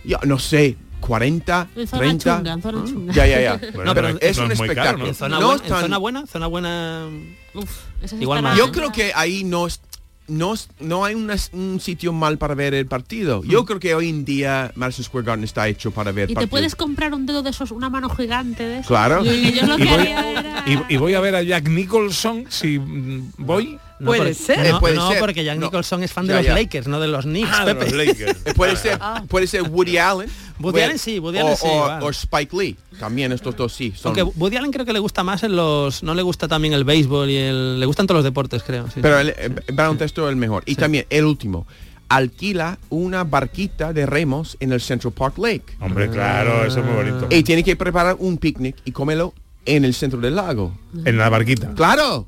Yo no sé, 40, En zona 30. chunga, en zona chunga. Ya, ya, ya. Bueno, no, pero pero es no un es caro, espectáculo. ¿no? En zona No buena- es tan- zona buena, zona buena. Uf, esas Igual más. Yo creo que ahí no es, no, es- no hay una- un sitio mal para ver el partido. Yo creo que hoy en día Madison Square Garden está hecho para ver Y te puedes comprar un dedo de esos, una mano gigante de esos. Claro. Y yo lo Y que voy, haría era... y- y voy a ver a Jack Nicholson si mm, voy. No, Puede porque- ser. No, Eh, puede no, ser. porque Jack No. Nicholson es fan Ya, de los ya. Lakers, no de los Knicks, Ah, de Pepe. los Lakers. Eh, Puede ser, puede ser Woody Allen. Woody puede- Allen sí, Woody o, Allen sí, o- vale. o Spike Lee. También estos dos sí. Son, Aunque Woody Allen creo que le gusta más en los... No le gusta también el béisbol y el... Le gustan todos los deportes, creo. sí, pero sí. el, el baloncesto es el mejor. Y también el último. Alquila una barquita de remos en el Central Park Lake. Hombre, claro, eso es muy bonito. Y tiene que preparar un picnic y comerlo en el centro del lago. En la barquita. Claro.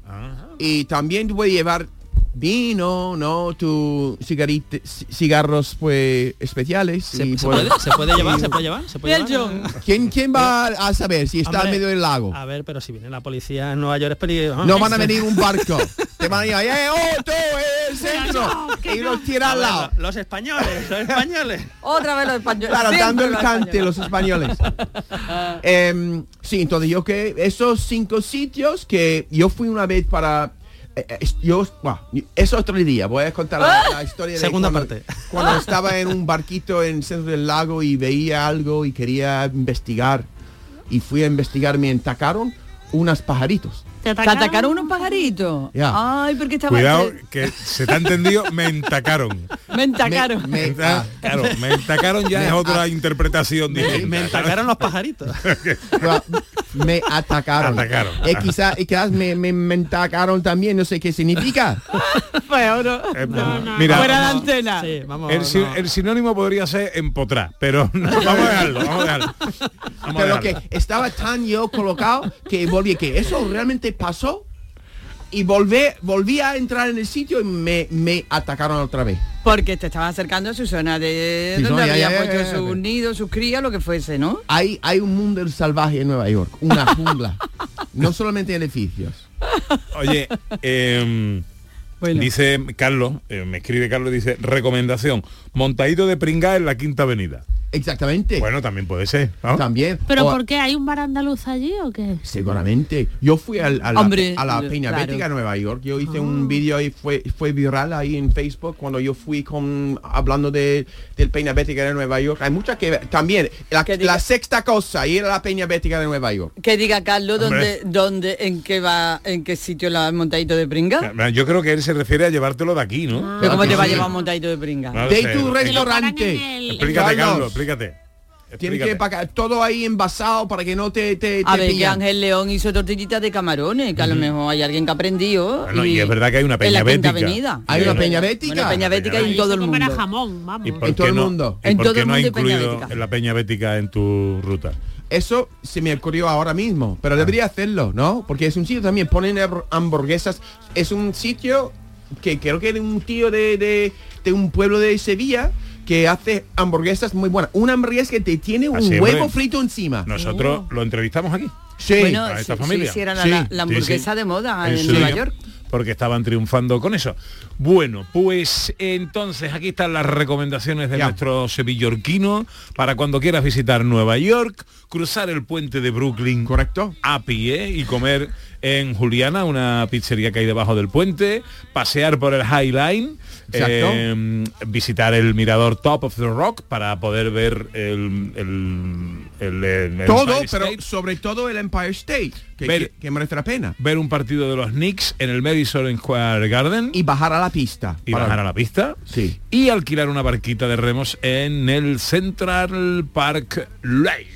Y también puede llevar vino, ¿no? Tu cigarros pues especiales. ¿Se, y, se pues, puede, ¿Se puede llevar? ¿Se puede llevar? ¿Se puede llevar? John. ¿Quién, ¿Quién va a saber si está Hombre, en medio del lago? A ver, pero si viene la policía en Nueva York es peligroso. No van a venir un barco. Te van a ir, ¡eh, oh, tú, eh, el centro! y los tira al lado. lo- Los españoles, los españoles. Otra vez los españoles. Claro, siempre dando el cante los españoles. Em, sí, entonces yo que esos cinco sitios que yo fui una vez para... eh, eh, yo, bueno, eso otro día, voy a contar la, la historia de Segunda cuando, parte. cuando estaba en un barquito en el centro del lago y veía algo y quería investigar. Y fui a investigar, me atacaron unos pajaritos. ¿Te ¿Te atacaron unos pajaritos? Ya. Ay, porque estaba... Cuidado, que se te ha entendido, me entacaron. Me entacaron. Me- me- Ah, Claro, me entacaron ya Me- es otra ah. interpretación distinta. Me atacaron los pajaritos. Me atacaron. Atacaron. Y quizás y quizás me, me, me atacaron también, no sé qué significa. Feo, ¿no? Eh, Mira, Fuera de antena. Sí, vamos. el, si- no. el sinónimo podría ser empotrar, pero no, vamos a dejarlo, vamos a dejarlo. Vamos a Pero que dejarlo. estaba tan yo colocado que volví, que eso realmente pasó. Y volví, volví a entrar en el sitio y me, me atacaron otra vez. Porque te estabas acercando a su zona de Sí, donde había puesto ya, sus nidos, sus crías, lo que fuese, ¿no? Hay, hay un mundo salvaje en Nueva York, una jungla. no solamente edificios. Oye, em, Bueno. dice Carlos, eh, me escribe Carlos, dice, recomendación, montadito de pringá en la Quinta Avenida. Exactamente. Bueno, también puede ser, ¿no? También. ¿Pero O- por qué? ¿Hay un bar andaluz allí o qué? Seguramente. Yo fui al- a, la, Hombre, a la Peña claro. Bética de Nueva York. Yo hice un vídeo y fue, fue viral ahí en Facebook cuando yo fui con hablando de, del Peña Bética de Nueva York. Hay muchas que. También, la, Que diga- la sexta cosa, ir a la Peña Bética de Nueva York. Que diga Carlos dónde, dónde, en qué va, en qué sitio la montadito de pringa. Yo creo que él se refiere a llevártelo de aquí, ¿no? Pero cómo te va a llevar un montadito de pringa. No De sé. tu restaurante. Explícate, Carlos. Carlos, explícate. Tiene que pagar todo ahí envasado para que no te, te, A te ver, que pillan. Ángel León hizo tortillitas de camarones, que a lo mejor hay alguien que ha aprendido. Bueno, y es verdad que hay una en peña la Quinta bética. Avenida. Hay una Bueno, peña bética. Bueno, peña bética en todo el mundo. jamón, vamos. ¿Y por En todo el mundo. ¿Y En por todo qué no ha mundo hay peña incluido en la peña bética en tu ruta? Eso se me ocurrió ahora mismo, pero debería hacerlo, ¿no? Porque es un sitio también, ponen hamb- hamburguesas. Es un sitio que creo que es un tío de, de, de un pueblo de Sevilla que hace hamburguesas muy buenas. Una hamburguesa que te tiene un Así, huevo frito encima. Nosotros lo entrevistamos aquí. Sí. Bueno, a esta sí, familia. sí, sí, era la, Sí. la- la Sí, hamburguesa sí. de moda En Nueva día, York. Porque estaban triunfando con eso. Bueno, pues entonces aquí están las recomendaciones de Ya. nuestro sevillorquino para cuando quieras visitar Nueva York, cruzar el puente de Brooklyn Correcto. a pie y comer en Juliana, una pizzería que hay debajo del puente, pasear por el High Line. Eh, visitar el mirador Top of the Rock para poder ver el, el- El, el- el Todo, pero sobre todo el Empire State, que, Ver- que- que merece la pena. ver un partido de los Knicks en el Madison Square Garden Y bajar a la pista. y para- bajar a la pista Sí. y alquilar una barquita de remos en el Central Park Lake.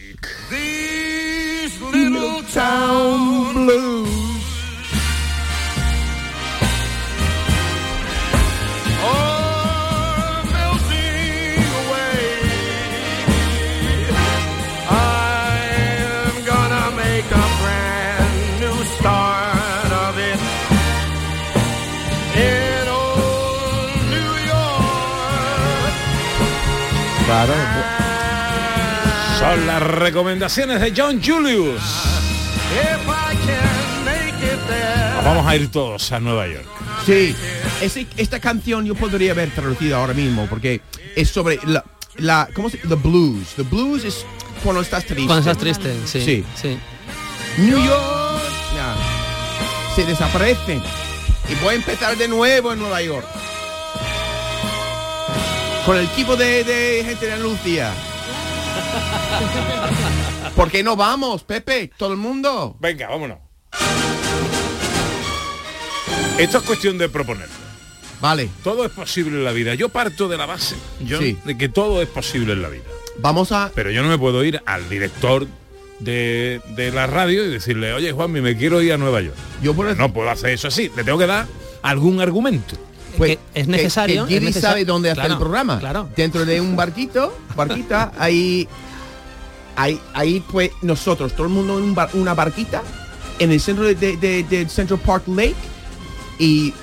Little town blues. Son las recomendaciones de John Julius. Nos vamos a ir todos a Nueva York. Sí, ese- esta canción yo podría haber traducido ahora mismo porque es sobre la, la ¿cómo se The blues. The blues es cuando estás triste. Cuando estás triste, sí. Sí. sí. New York ya, se desaparecen y voy a empezar de nuevo en Nueva York. Con el equipo de, de gente de Andalucía. ¿Por qué no vamos, Pepe? Todo el mundo. Venga, vámonos. Esto es cuestión de proponer. Vale, Todo es posible en la vida. Yo parto de la base, John, Sí. de que todo es posible en la vida. vamos a... Pero yo no me puedo ir al director de, de la radio y decirle, oye Juanmi, me quiero ir a Nueva York. Yo por No puedo hacer eso así. Le tengo que dar algún argumento. Pues, Que es necesario, Que, que es Giri necesario. sabe dónde hacer Claro, el programa. claro. Dentro de un barquito, barquita, ahí, ahí, ahí pues nosotros, todo el mundo en un bar- una barquita en el centro de, de- de- de Central Park Lake y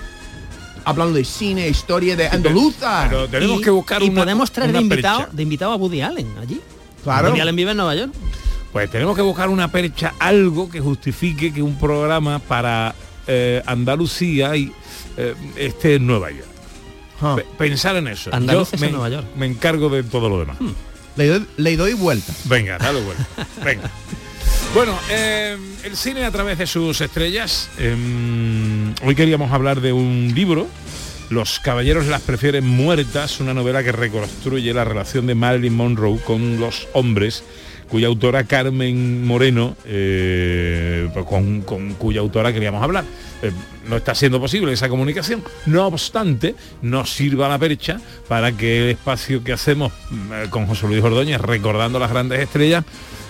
hablando de cine, historia de andaluza. Pero tenemos Y- que buscar y una, podemos traer de una invitado, percha. de invitado a Woody Allen allí. Claro. Woody Allen vive en Nueva York. Pues tenemos que buscar una percha, algo que justifique que un programa para eh, Andalucía y eh, esté en Nueva York. Ah. Pe- Pensar en eso. Yo en me, Nueva York. me encargo de todo lo demás. Le, doy, le doy vuelta. Venga, dale vuelta. Venga. Bueno, eh, el cine a través de sus estrellas. eh, hoy queríamos hablar de un libro. Los caballeros las prefieren muertas, una novela que reconstruye la relación de Marilyn Monroe con los hombres, cuya autora Carmen Moreno, eh, pues con, cuya autora queríamos hablar. Eh, no está siendo posible esa comunicación. No obstante, nos sirva la percha para que el espacio que hacemos mm, con José Luis Ordóñez, recordando las grandes estrellas,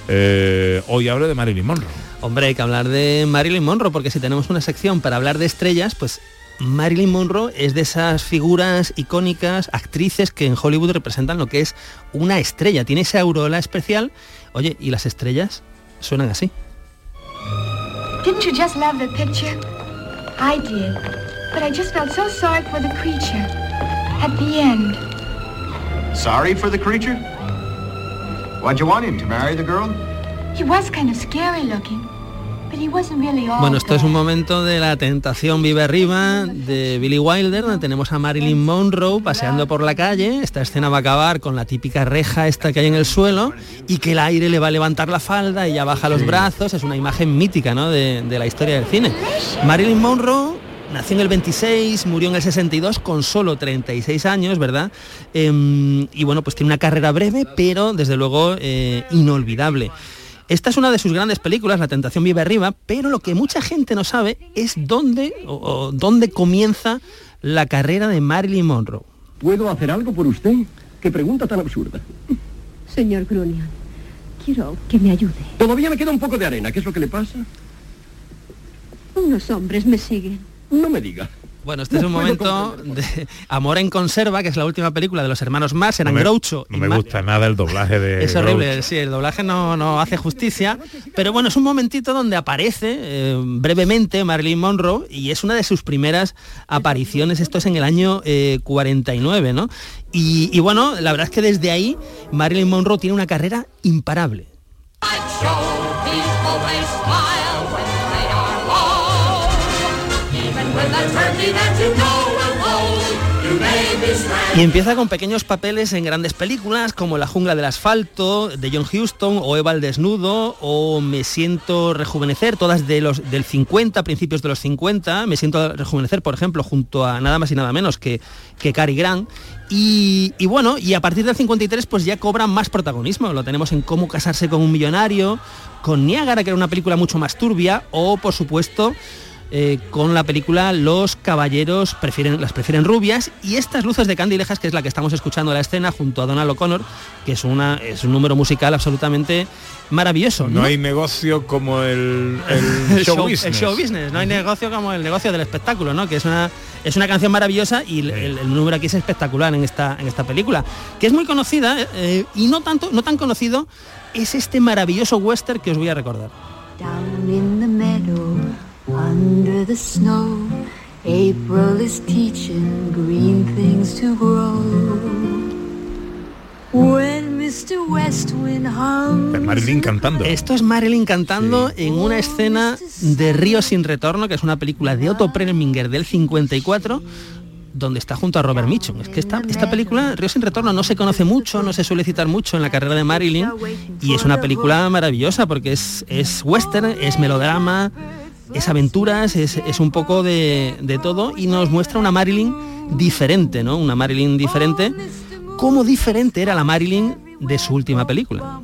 eh, hoy hable de Marilyn Monroe. Hombre, hay que hablar de Marilyn Monroe, porque si tenemos una sección para hablar de estrellas, pues Marilyn Monroe es de esas figuras icónicas, actrices que en Hollywood representan lo que es una estrella. Tiene esa aureola especial. Oye, ¿y las estrellas? Suenan así. Didn't you just love the picture? I did. But I just felt so sorry for the creature. At the end. Sorry for the creature? Why'd you want him to marry the girl? He was kind of scary looking. Bueno, esto es un momento de la tentación vive arriba de Billy Wilder, donde tenemos a Marilyn Monroe paseando por la calle. Esta escena va a acabar con la típica reja esta que hay en el suelo y que el aire le va a levantar la falda y ella baja los brazos. Es una imagen mítica ¿no? de, de la historia del cine. Marilyn Monroe nació en el 26, murió en el 62 con solo 36 años, ¿verdad? Em, y bueno, pues tiene una carrera breve, pero desde luego eh, inolvidable. Esta es una de sus grandes películas, La tentación vive arriba, pero lo que mucha gente no sabe es dónde, o, o dónde comienza la carrera de Marilyn Monroe. ¿Puedo hacer algo por usted? ¿Qué pregunta tan absurda? Señor Grunion, quiero que me ayude. Todavía me queda un poco de arena. ¿Qué es lo que le pasa? Unos hombres me siguen. No me diga. Bueno, este es un momento de Amor en conserva, que es la última película de los hermanos Marx, eran no me, Groucho no y me gusta nada el doblaje de Es horrible, Groucho. sí, el doblaje no, no hace justicia, pero bueno, es un momentito donde aparece eh, brevemente Marilyn Monroe y es una de sus primeras apariciones, esto es en el año eh, 49, ¿no? Y, y bueno, la verdad es que desde ahí Marilyn Monroe tiene una carrera imparable. Y empieza con pequeños papeles en grandes películas como La jungla del asfalto de John Huston o Eva el desnudo o Me siento rejuvenecer, todas de los del 50, principios de los 50. Me siento rejuvenecer, por ejemplo, junto a nada más y nada menos que, que Cary Grant. Y, bueno, y a partir del 53 pues ya cobran más protagonismo. Lo tenemos en Cómo casarse con un millonario, con Niágara, que era una película mucho más turbia, o por supuesto eh, con la película Los Caballeros prefieren, las prefieren rubias y estas luces de Candilejas, que es la que estamos escuchando en la escena junto a Donald O'Connor, que es, una, es un número musical absolutamente maravilloso. No, hay negocio como el, el, show, business. El show business, no hay negocio como el negocio del espectáculo, ¿no? Que es una, es una canción maravillosa y el, el, número aquí es espectacular en esta, en esta película, que es muy conocida eh, y no, tanto, no tan conocido es este maravilloso western que os voy a recordar. Down in the meadow, under the snow, April is teaching green things to grow. When Mr. West Wind hums... Marilyn cantando. Esto es Marilyn cantando sí. en una escena de Río sin retorno, que es una película de Otto Preminger del 54, donde está junto a Robert Mitchum. Es que esta, esta película, Río sin Retorno, no se conoce mucho, no se suele citar mucho en la carrera de Marilyn y es una película maravillosa porque es, es western, es melodrama, es aventuras, es, es un poco de, de, todo y nos muestra una Marilyn diferente, ¿no? Una Marilyn diferente. ¿Cómo diferente era la Marilyn de su última película?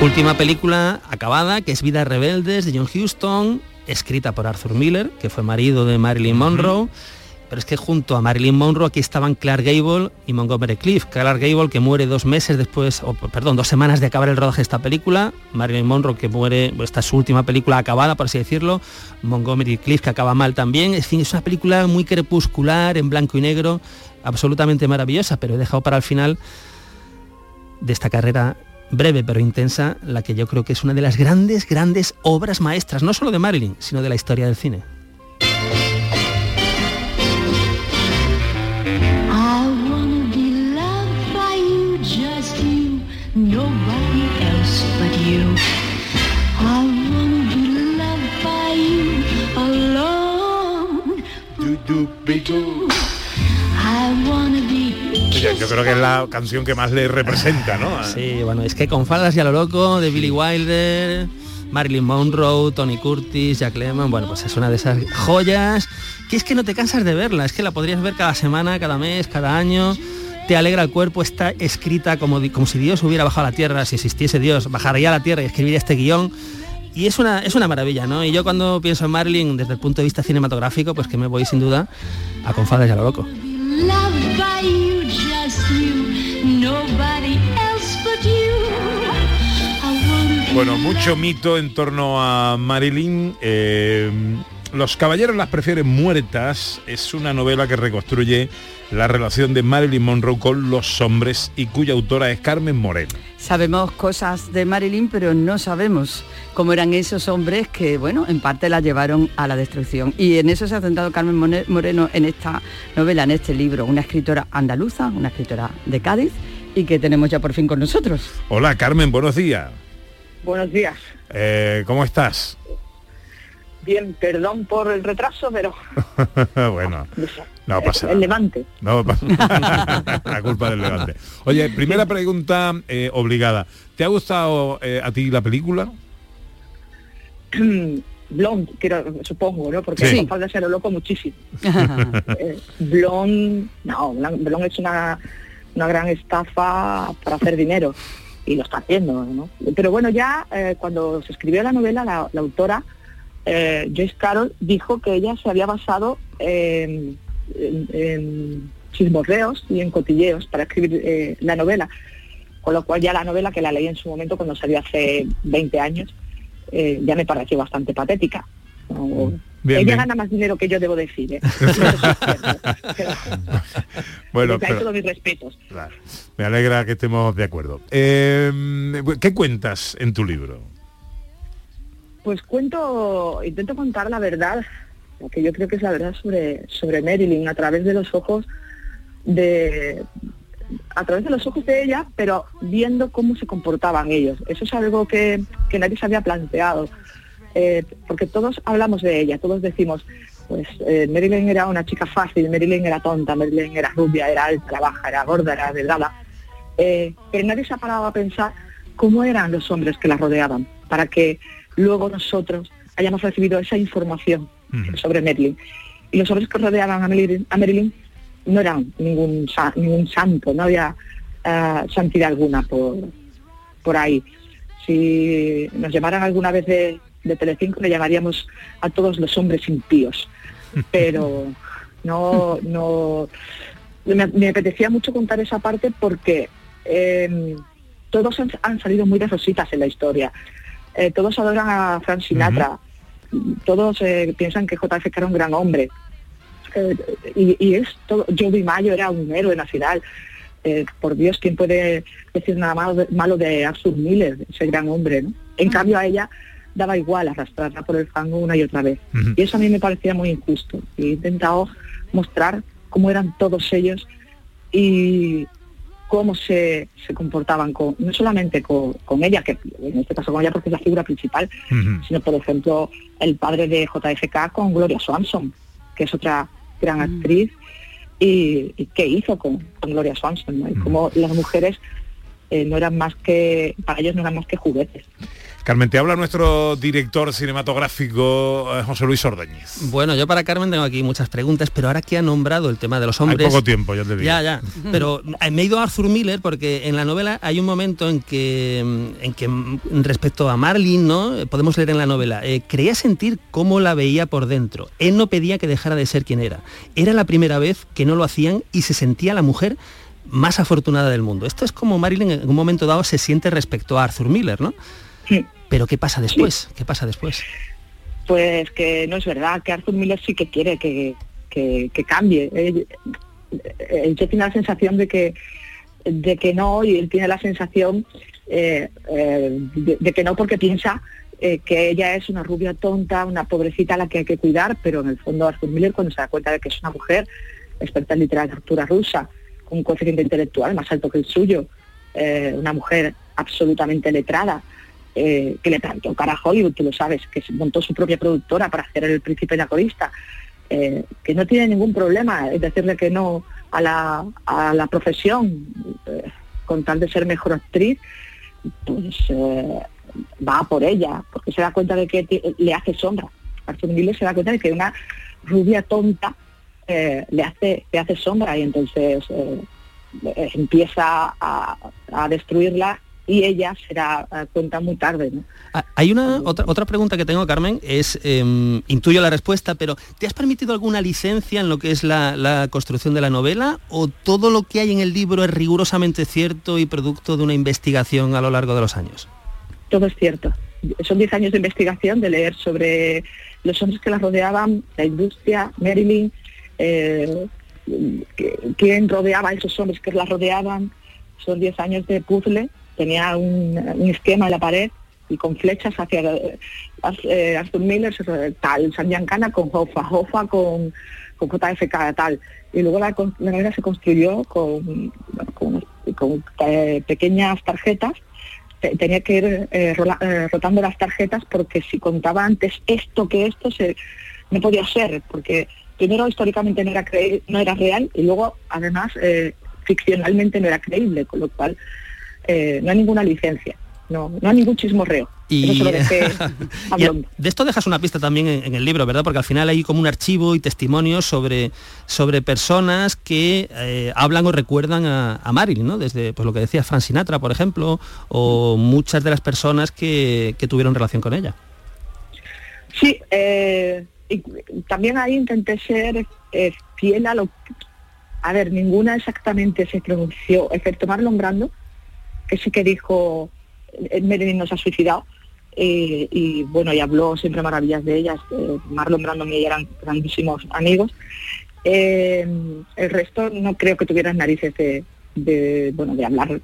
Última película acabada, que es Vidas Rebeldes, de John Huston, escrita por Arthur Miller, que fue marido de Marilyn Monroe. Uh -huh. Pero es que junto a Marilyn Monroe aquí estaban Clark Gable y Montgomery Cliff. Clark Gable que muere dos meses después, o perdón, dos semanas de acabar el rodaje de esta película. Marilyn Monroe que muere, esta es su última película acabada, por así decirlo. Montgomery Cliff que acaba mal también. En fin, es una película muy crepuscular, en blanco y negro, absolutamente maravillosa, pero he dejado para el final de esta carrera breve pero intensa, la que yo creo que es una de las grandes, grandes obras maestras, no solo de Marilyn, sino de la historia del cine. Yo creo que es la canción que más le representa, ¿no? Sí, bueno, es que con Faldas y a lo loco, de Billy Wilder, Marilyn Monroe, Tony Curtis, Jack Lemmon, bueno, pues es una de esas joyas que es que no te cansas de verla, es que la podrías ver cada semana, cada mes, cada año, te alegra el cuerpo, está escrita como, como si Dios hubiera bajado a la tierra, si existiese Dios, bajaría a la tierra y escribiría este guion. Y es una, es una maravilla, ¿no? Y yo cuando pienso en Marilyn desde el punto de vista cinematográfico, pues que me voy sin duda a Con Faldas y a lo loco. Bueno, mucho mito en torno a Marilyn. Eh, Los caballeros las prefieren muertas. Es una novela que reconstruye la relación de Marilyn Monroe con los hombres y cuya autora es Carmen Moreno. Sabemos cosas de Marilyn, pero no sabemos cómo eran esos hombres que, bueno, en parte la llevaron a la destrucción. Y en eso se ha centrado Carmen Moreno en esta novela, en este libro, una escritora andaluza, una escritora de Cádiz y que tenemos ya por fin con nosotros. Hola Carmen, buenos días. Buenos días. Eh, ¿Cómo estás? Bien, perdón por el retraso, pero... bueno, no pasa nada. El levante. No pasa La culpa del levante. Oye, primera pregunta eh, obligada. ¿Te ha gustado eh, a ti la película? Blonde, quiero, supongo, ¿no? Porque sí. falta ser loco muchísimo. eh, Blonde, no, Blonde es una, una gran estafa para hacer dinero y lo está haciendo, ¿no? Pero bueno, ya eh, cuando se escribió la novela, la, autora, eh, Joyce Carol, dijo que ella se había basado en, chismorreos y en cotilleos para escribir eh, la novela, con lo cual ya la novela que la leí en su momento cuando salió hace 20 años, ya me pareció bastante patética. Bien, Ella bien. gana más dinero que yo, debo decir. ¿eh? pero, bueno, pero, todos mis respetos. Claro. Me alegra que estemos de acuerdo. Eh, ¿Qué cuentas en tu libro? Pues cuento, intento contar la verdad, lo que yo creo que es la verdad sobre, sobre Marilyn, a través de los ojos de, a través de los ojos de ella, pero viendo cómo se comportaban ellos. Eso es algo que, que nadie se había planteado, eh, porque todos hablamos de ella, todos decimos, pues eh, Marilyn era una chica fácil, Marilyn era tonta, Marilyn era rubia, era alta, baja, era gorda, era delgada, eh, pero nadie se ha parado a pensar cómo eran los hombres que la rodeaban, para que luego nosotros hayamos recibido esa información sobre Marilyn. Y los hombres que rodeaban a Marilyn, a Marilyn no eran ningún, ningún santo, no había eh, santidad alguna por, por ahí. Si nos llamaran alguna vez de, de Telecinco le llamaríamos a todos los hombres impíos. Pero no, no me, apetecía mucho contar esa parte porque em, todos han, salido muy de rositas en la historia. Eh, todos adoran a Frank Sinatra. Todos eh, piensan que JFK era un gran hombre y, y, es todo, Joey Mayo era un héroe nacional. Eh, por Dios, ¿quién puede decir nada malo, malo de Arthur Miller, ese gran hombre? ¿no? En cambio a ella daba igual arrastrarla por el fango una y otra vez. Y eso a mí me parecía muy injusto. he intentado mostrar cómo eran todos ellos y cómo se, se comportaban con, no solamente con, ella, que en este caso con ella porque es la figura principal, sino por ejemplo el padre de JFK con Gloria Swanson, que es otra gran mm. actriz, y, qué hizo con, Gloria Swanson, ¿no? y cómo las mujeres eh, no eran más que, para ellos no eran más que juguetes. Carmen, te habla nuestro director cinematográfico eh, José Luis Ordóñez. Bueno, yo para Carmen tengo aquí muchas preguntas, pero ahora que ha nombrado el tema de los hombres... Hay poco tiempo, ya te digo. Ya, ya. Pero eh, me he ido a Arthur Miller porque en la novela hay un momento en que, mm, en que mm, respecto a Marlene, ¿no? Podemos leer en la novela, eh, creía sentir cómo la veía por dentro. Él no pedía que dejara de ser quien era. Era la primera vez que no lo hacían y se sentía la mujer más afortunada del mundo. Esto es como Marilyn en un momento dado se siente respecto a Arthur Miller, ¿no? Sí. Pero ¿qué pasa después? ¿Qué pasa después? Pues que no es verdad, que Arthur Miller sí que quiere que, cambie. Él, tiene la sensación de que de que no y él tiene la sensación eh, eh, de, que no porque piensa eh, que ella es una rubia tonta, una pobrecita a la que hay que cuidar, pero en el fondo Arthur Miller cuando se da cuenta de que es una mujer experta en literatura rusa, un coeficiente intelectual más alto que el suyo, una mujer absolutamente letrada, eh, que le plantó cara a Hollywood, tú lo sabes, que montó su propia productora para hacer el príncipe la corista, eh, que no tiene ningún problema en decirle que no a la, a la profesión eh, con tal de ser mejor actriz, pues va por ella, porque se da cuenta de que le hace sombra. Arthur se da cuenta de que una rubia tonta le hace le hace sombra y entonces empieza a, a destruirla y ella será eh, cuenta muy tarde. Ah, hay una otra, otra pregunta que tengo, Carmen, es, em, intuyo la respuesta, pero ¿te has permitido alguna licencia en lo que es la, construcción de la novela o todo lo que hay en el libro es rigurosamente cierto y producto de una investigación a lo largo de los años? Todo es cierto. Son 10 años de investigación, de leer sobre los hombres que la rodeaban, la industria, Marilyn, eh, quién rodeaba a esos hombres que la rodeaban. Son 10 años de puzzle tenía un, esquema en la pared y con flechas hacia eh, Arthur Miller, tal, San Giancana con Hoffa, Hoffa con, con JFK, tal. Y luego la, la se construyó con, con, eh, pequeñas tarjetas. Tenía que ir eh, rotando las tarjetas porque si contaba antes esto que esto, se, no podía ser, porque primero históricamente no era, no era real y luego además ficcionalmente no era creíble, con lo cual eh, no hay ninguna licencia, no, no hay ningún chismorreo. Y, de esto dejas una pista también en, el libro, ¿verdad? Porque al final hay como un archivo y testimonios sobre, sobre personas que eh, hablan o recuerdan a, Marilyn, ¿no? Desde pues, lo que decía Frank Sinatra, por ejemplo, o muchas de las personas que, tuvieron relación con ella. Sí, eh, y también ahí intenté ser fiel a lo... A ver, ninguna exactamente se pronunció, excepto Marlon Brando, que sí que dijo, eh, Marilyn nos ha suicidado, eh, y bueno, y habló siempre maravillas de ellas, eh, Marlon Brandon y ella eran grandísimos amigos. el resto no creo que tuvieran narices de, bueno, de hablar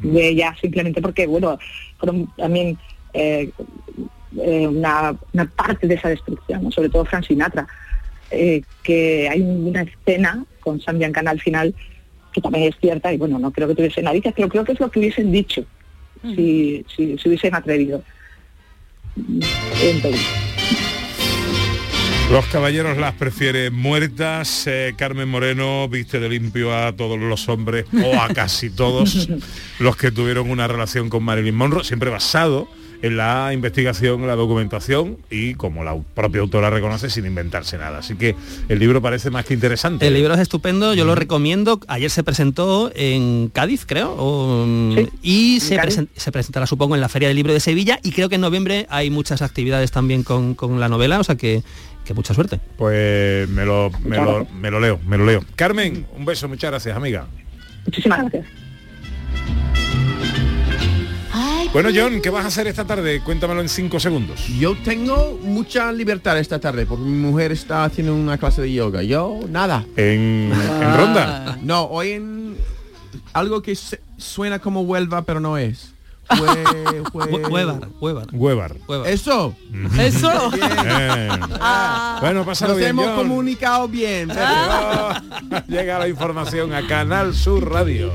de ella simplemente porque, bueno, fueron también una, parte de esa destrucción, sobre todo Frank Sinatra, que hay una escena con Sam Giancana al final que también es cierta, y bueno, no creo que tuviesen narices, pero creo que es lo que hubiesen dicho si, si, si hubiesen atrevido. Entonces, Los caballeros las prefieren muertas. eh, Carmen Moreno viste de limpio a todos los hombres o a casi todos los que tuvieron una relación con Marilyn Monroe, siempre basado en la investigación, en la documentación y como la propia autora reconoce sin inventarse nada. Así que el libro parece más que interesante. El libro es estupendo, yo lo recomiendo. Ayer se presentó en Cádiz, creo, o, y se, Cádiz. presen- se presentará, supongo, en la Feria del Libro de Sevilla. Y creo que en noviembre hay muchas actividades también con, con la novela, o sea que, que mucha suerte. Pues me lo, me, lo, me lo leo, me lo leo. Carmen, un beso, muchas gracias, amiga. muchísimas gracias. Bueno, John, ¿qué vas a hacer esta tarde? Cuéntamelo en cinco segundos. Yo tengo mucha libertad esta tarde porque mi mujer está haciendo una clase de yoga. Yo nada. ¿En, en Ronda? No, hoy en algo que suena como Huelva, pero no es. Hue- hue- Huevar, Huevar. Huevar. Eso. Eso. Bien. Bueno, pásalo Nos bien, hemos John. comunicado bien. Llegó- Llega la información a Canal Sur Radio.